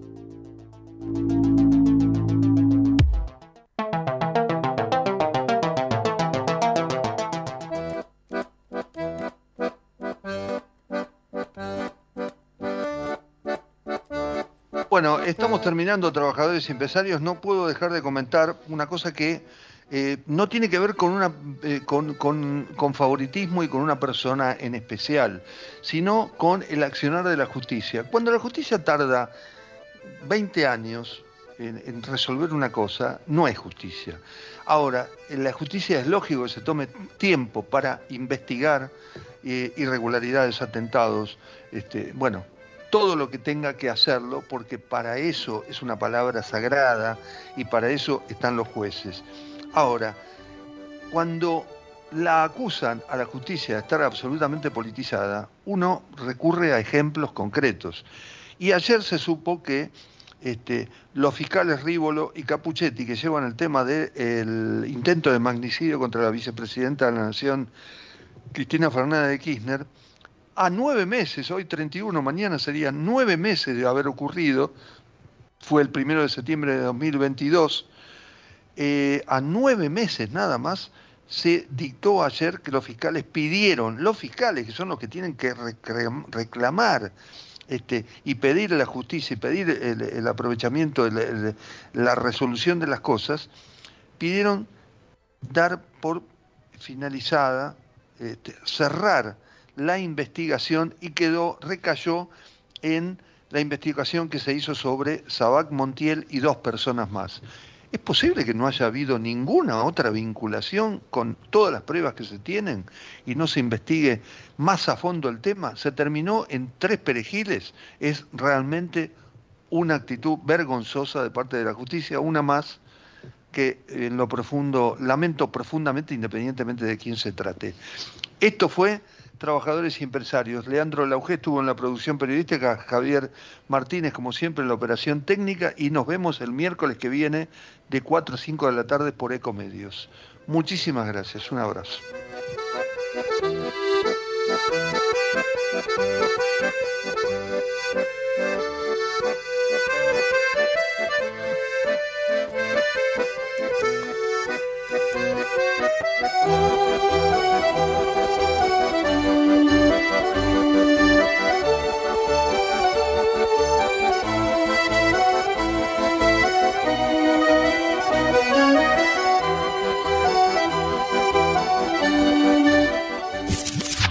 Bueno, estamos terminando Trabajadores y Empresarios. No puedo dejar de comentar una cosa que eh, no tiene que ver eh, con, favoritismo y con una persona en especial, sino con el accionar de la justicia. Cuando la justicia tarda 20 años en, resolver una cosa, no es justicia. Ahora, en la justicia es lógico que se tome tiempo para investigar eh, irregularidades, atentados, este, bueno, todo lo que tenga que hacerlo, porque para eso es una palabra sagrada y para eso están los jueces. Ahora, cuando la acusan a la justicia de estar absolutamente politizada, uno recurre a ejemplos concretos. Y ayer se supo que este, los fiscales Rívolo y Capuchetti, que llevan el tema del intento de magnicidio contra la vicepresidenta de la Nación, Cristina Fernández de Kirchner, a nueve meses, hoy 31, mañana serían nueve meses de haber ocurrido, fue el primero de septiembre de 2022, eh, a nueve meses nada más, se dictó ayer que los fiscales pidieron, los fiscales, que son los que tienen que reclamar este, y pedir la justicia y pedir el, aprovechamiento, la resolución de las cosas, pidieron dar por finalizada, este, cerrar la investigación y quedó, recayó en la investigación que se hizo sobre Sabac Montiel y dos personas más. ¿Es posible que no haya habido ninguna otra vinculación con todas las pruebas que se tienen y no se investigue más a fondo el tema? Se terminó en tres perejiles. Es realmente una actitud vergonzosa de parte de la justicia, una más que en lo profundo, lamento profundamente independientemente de quién se trate. Esto fue trabajadores y empresarios. Leandro Lauge estuvo en la producción periodística, Javier Martínez, como siempre, en la operación técnica, y nos vemos el miércoles que viene de 4 a 5 de la tarde por Ecomedios. Muchísimas gracias, un abrazo.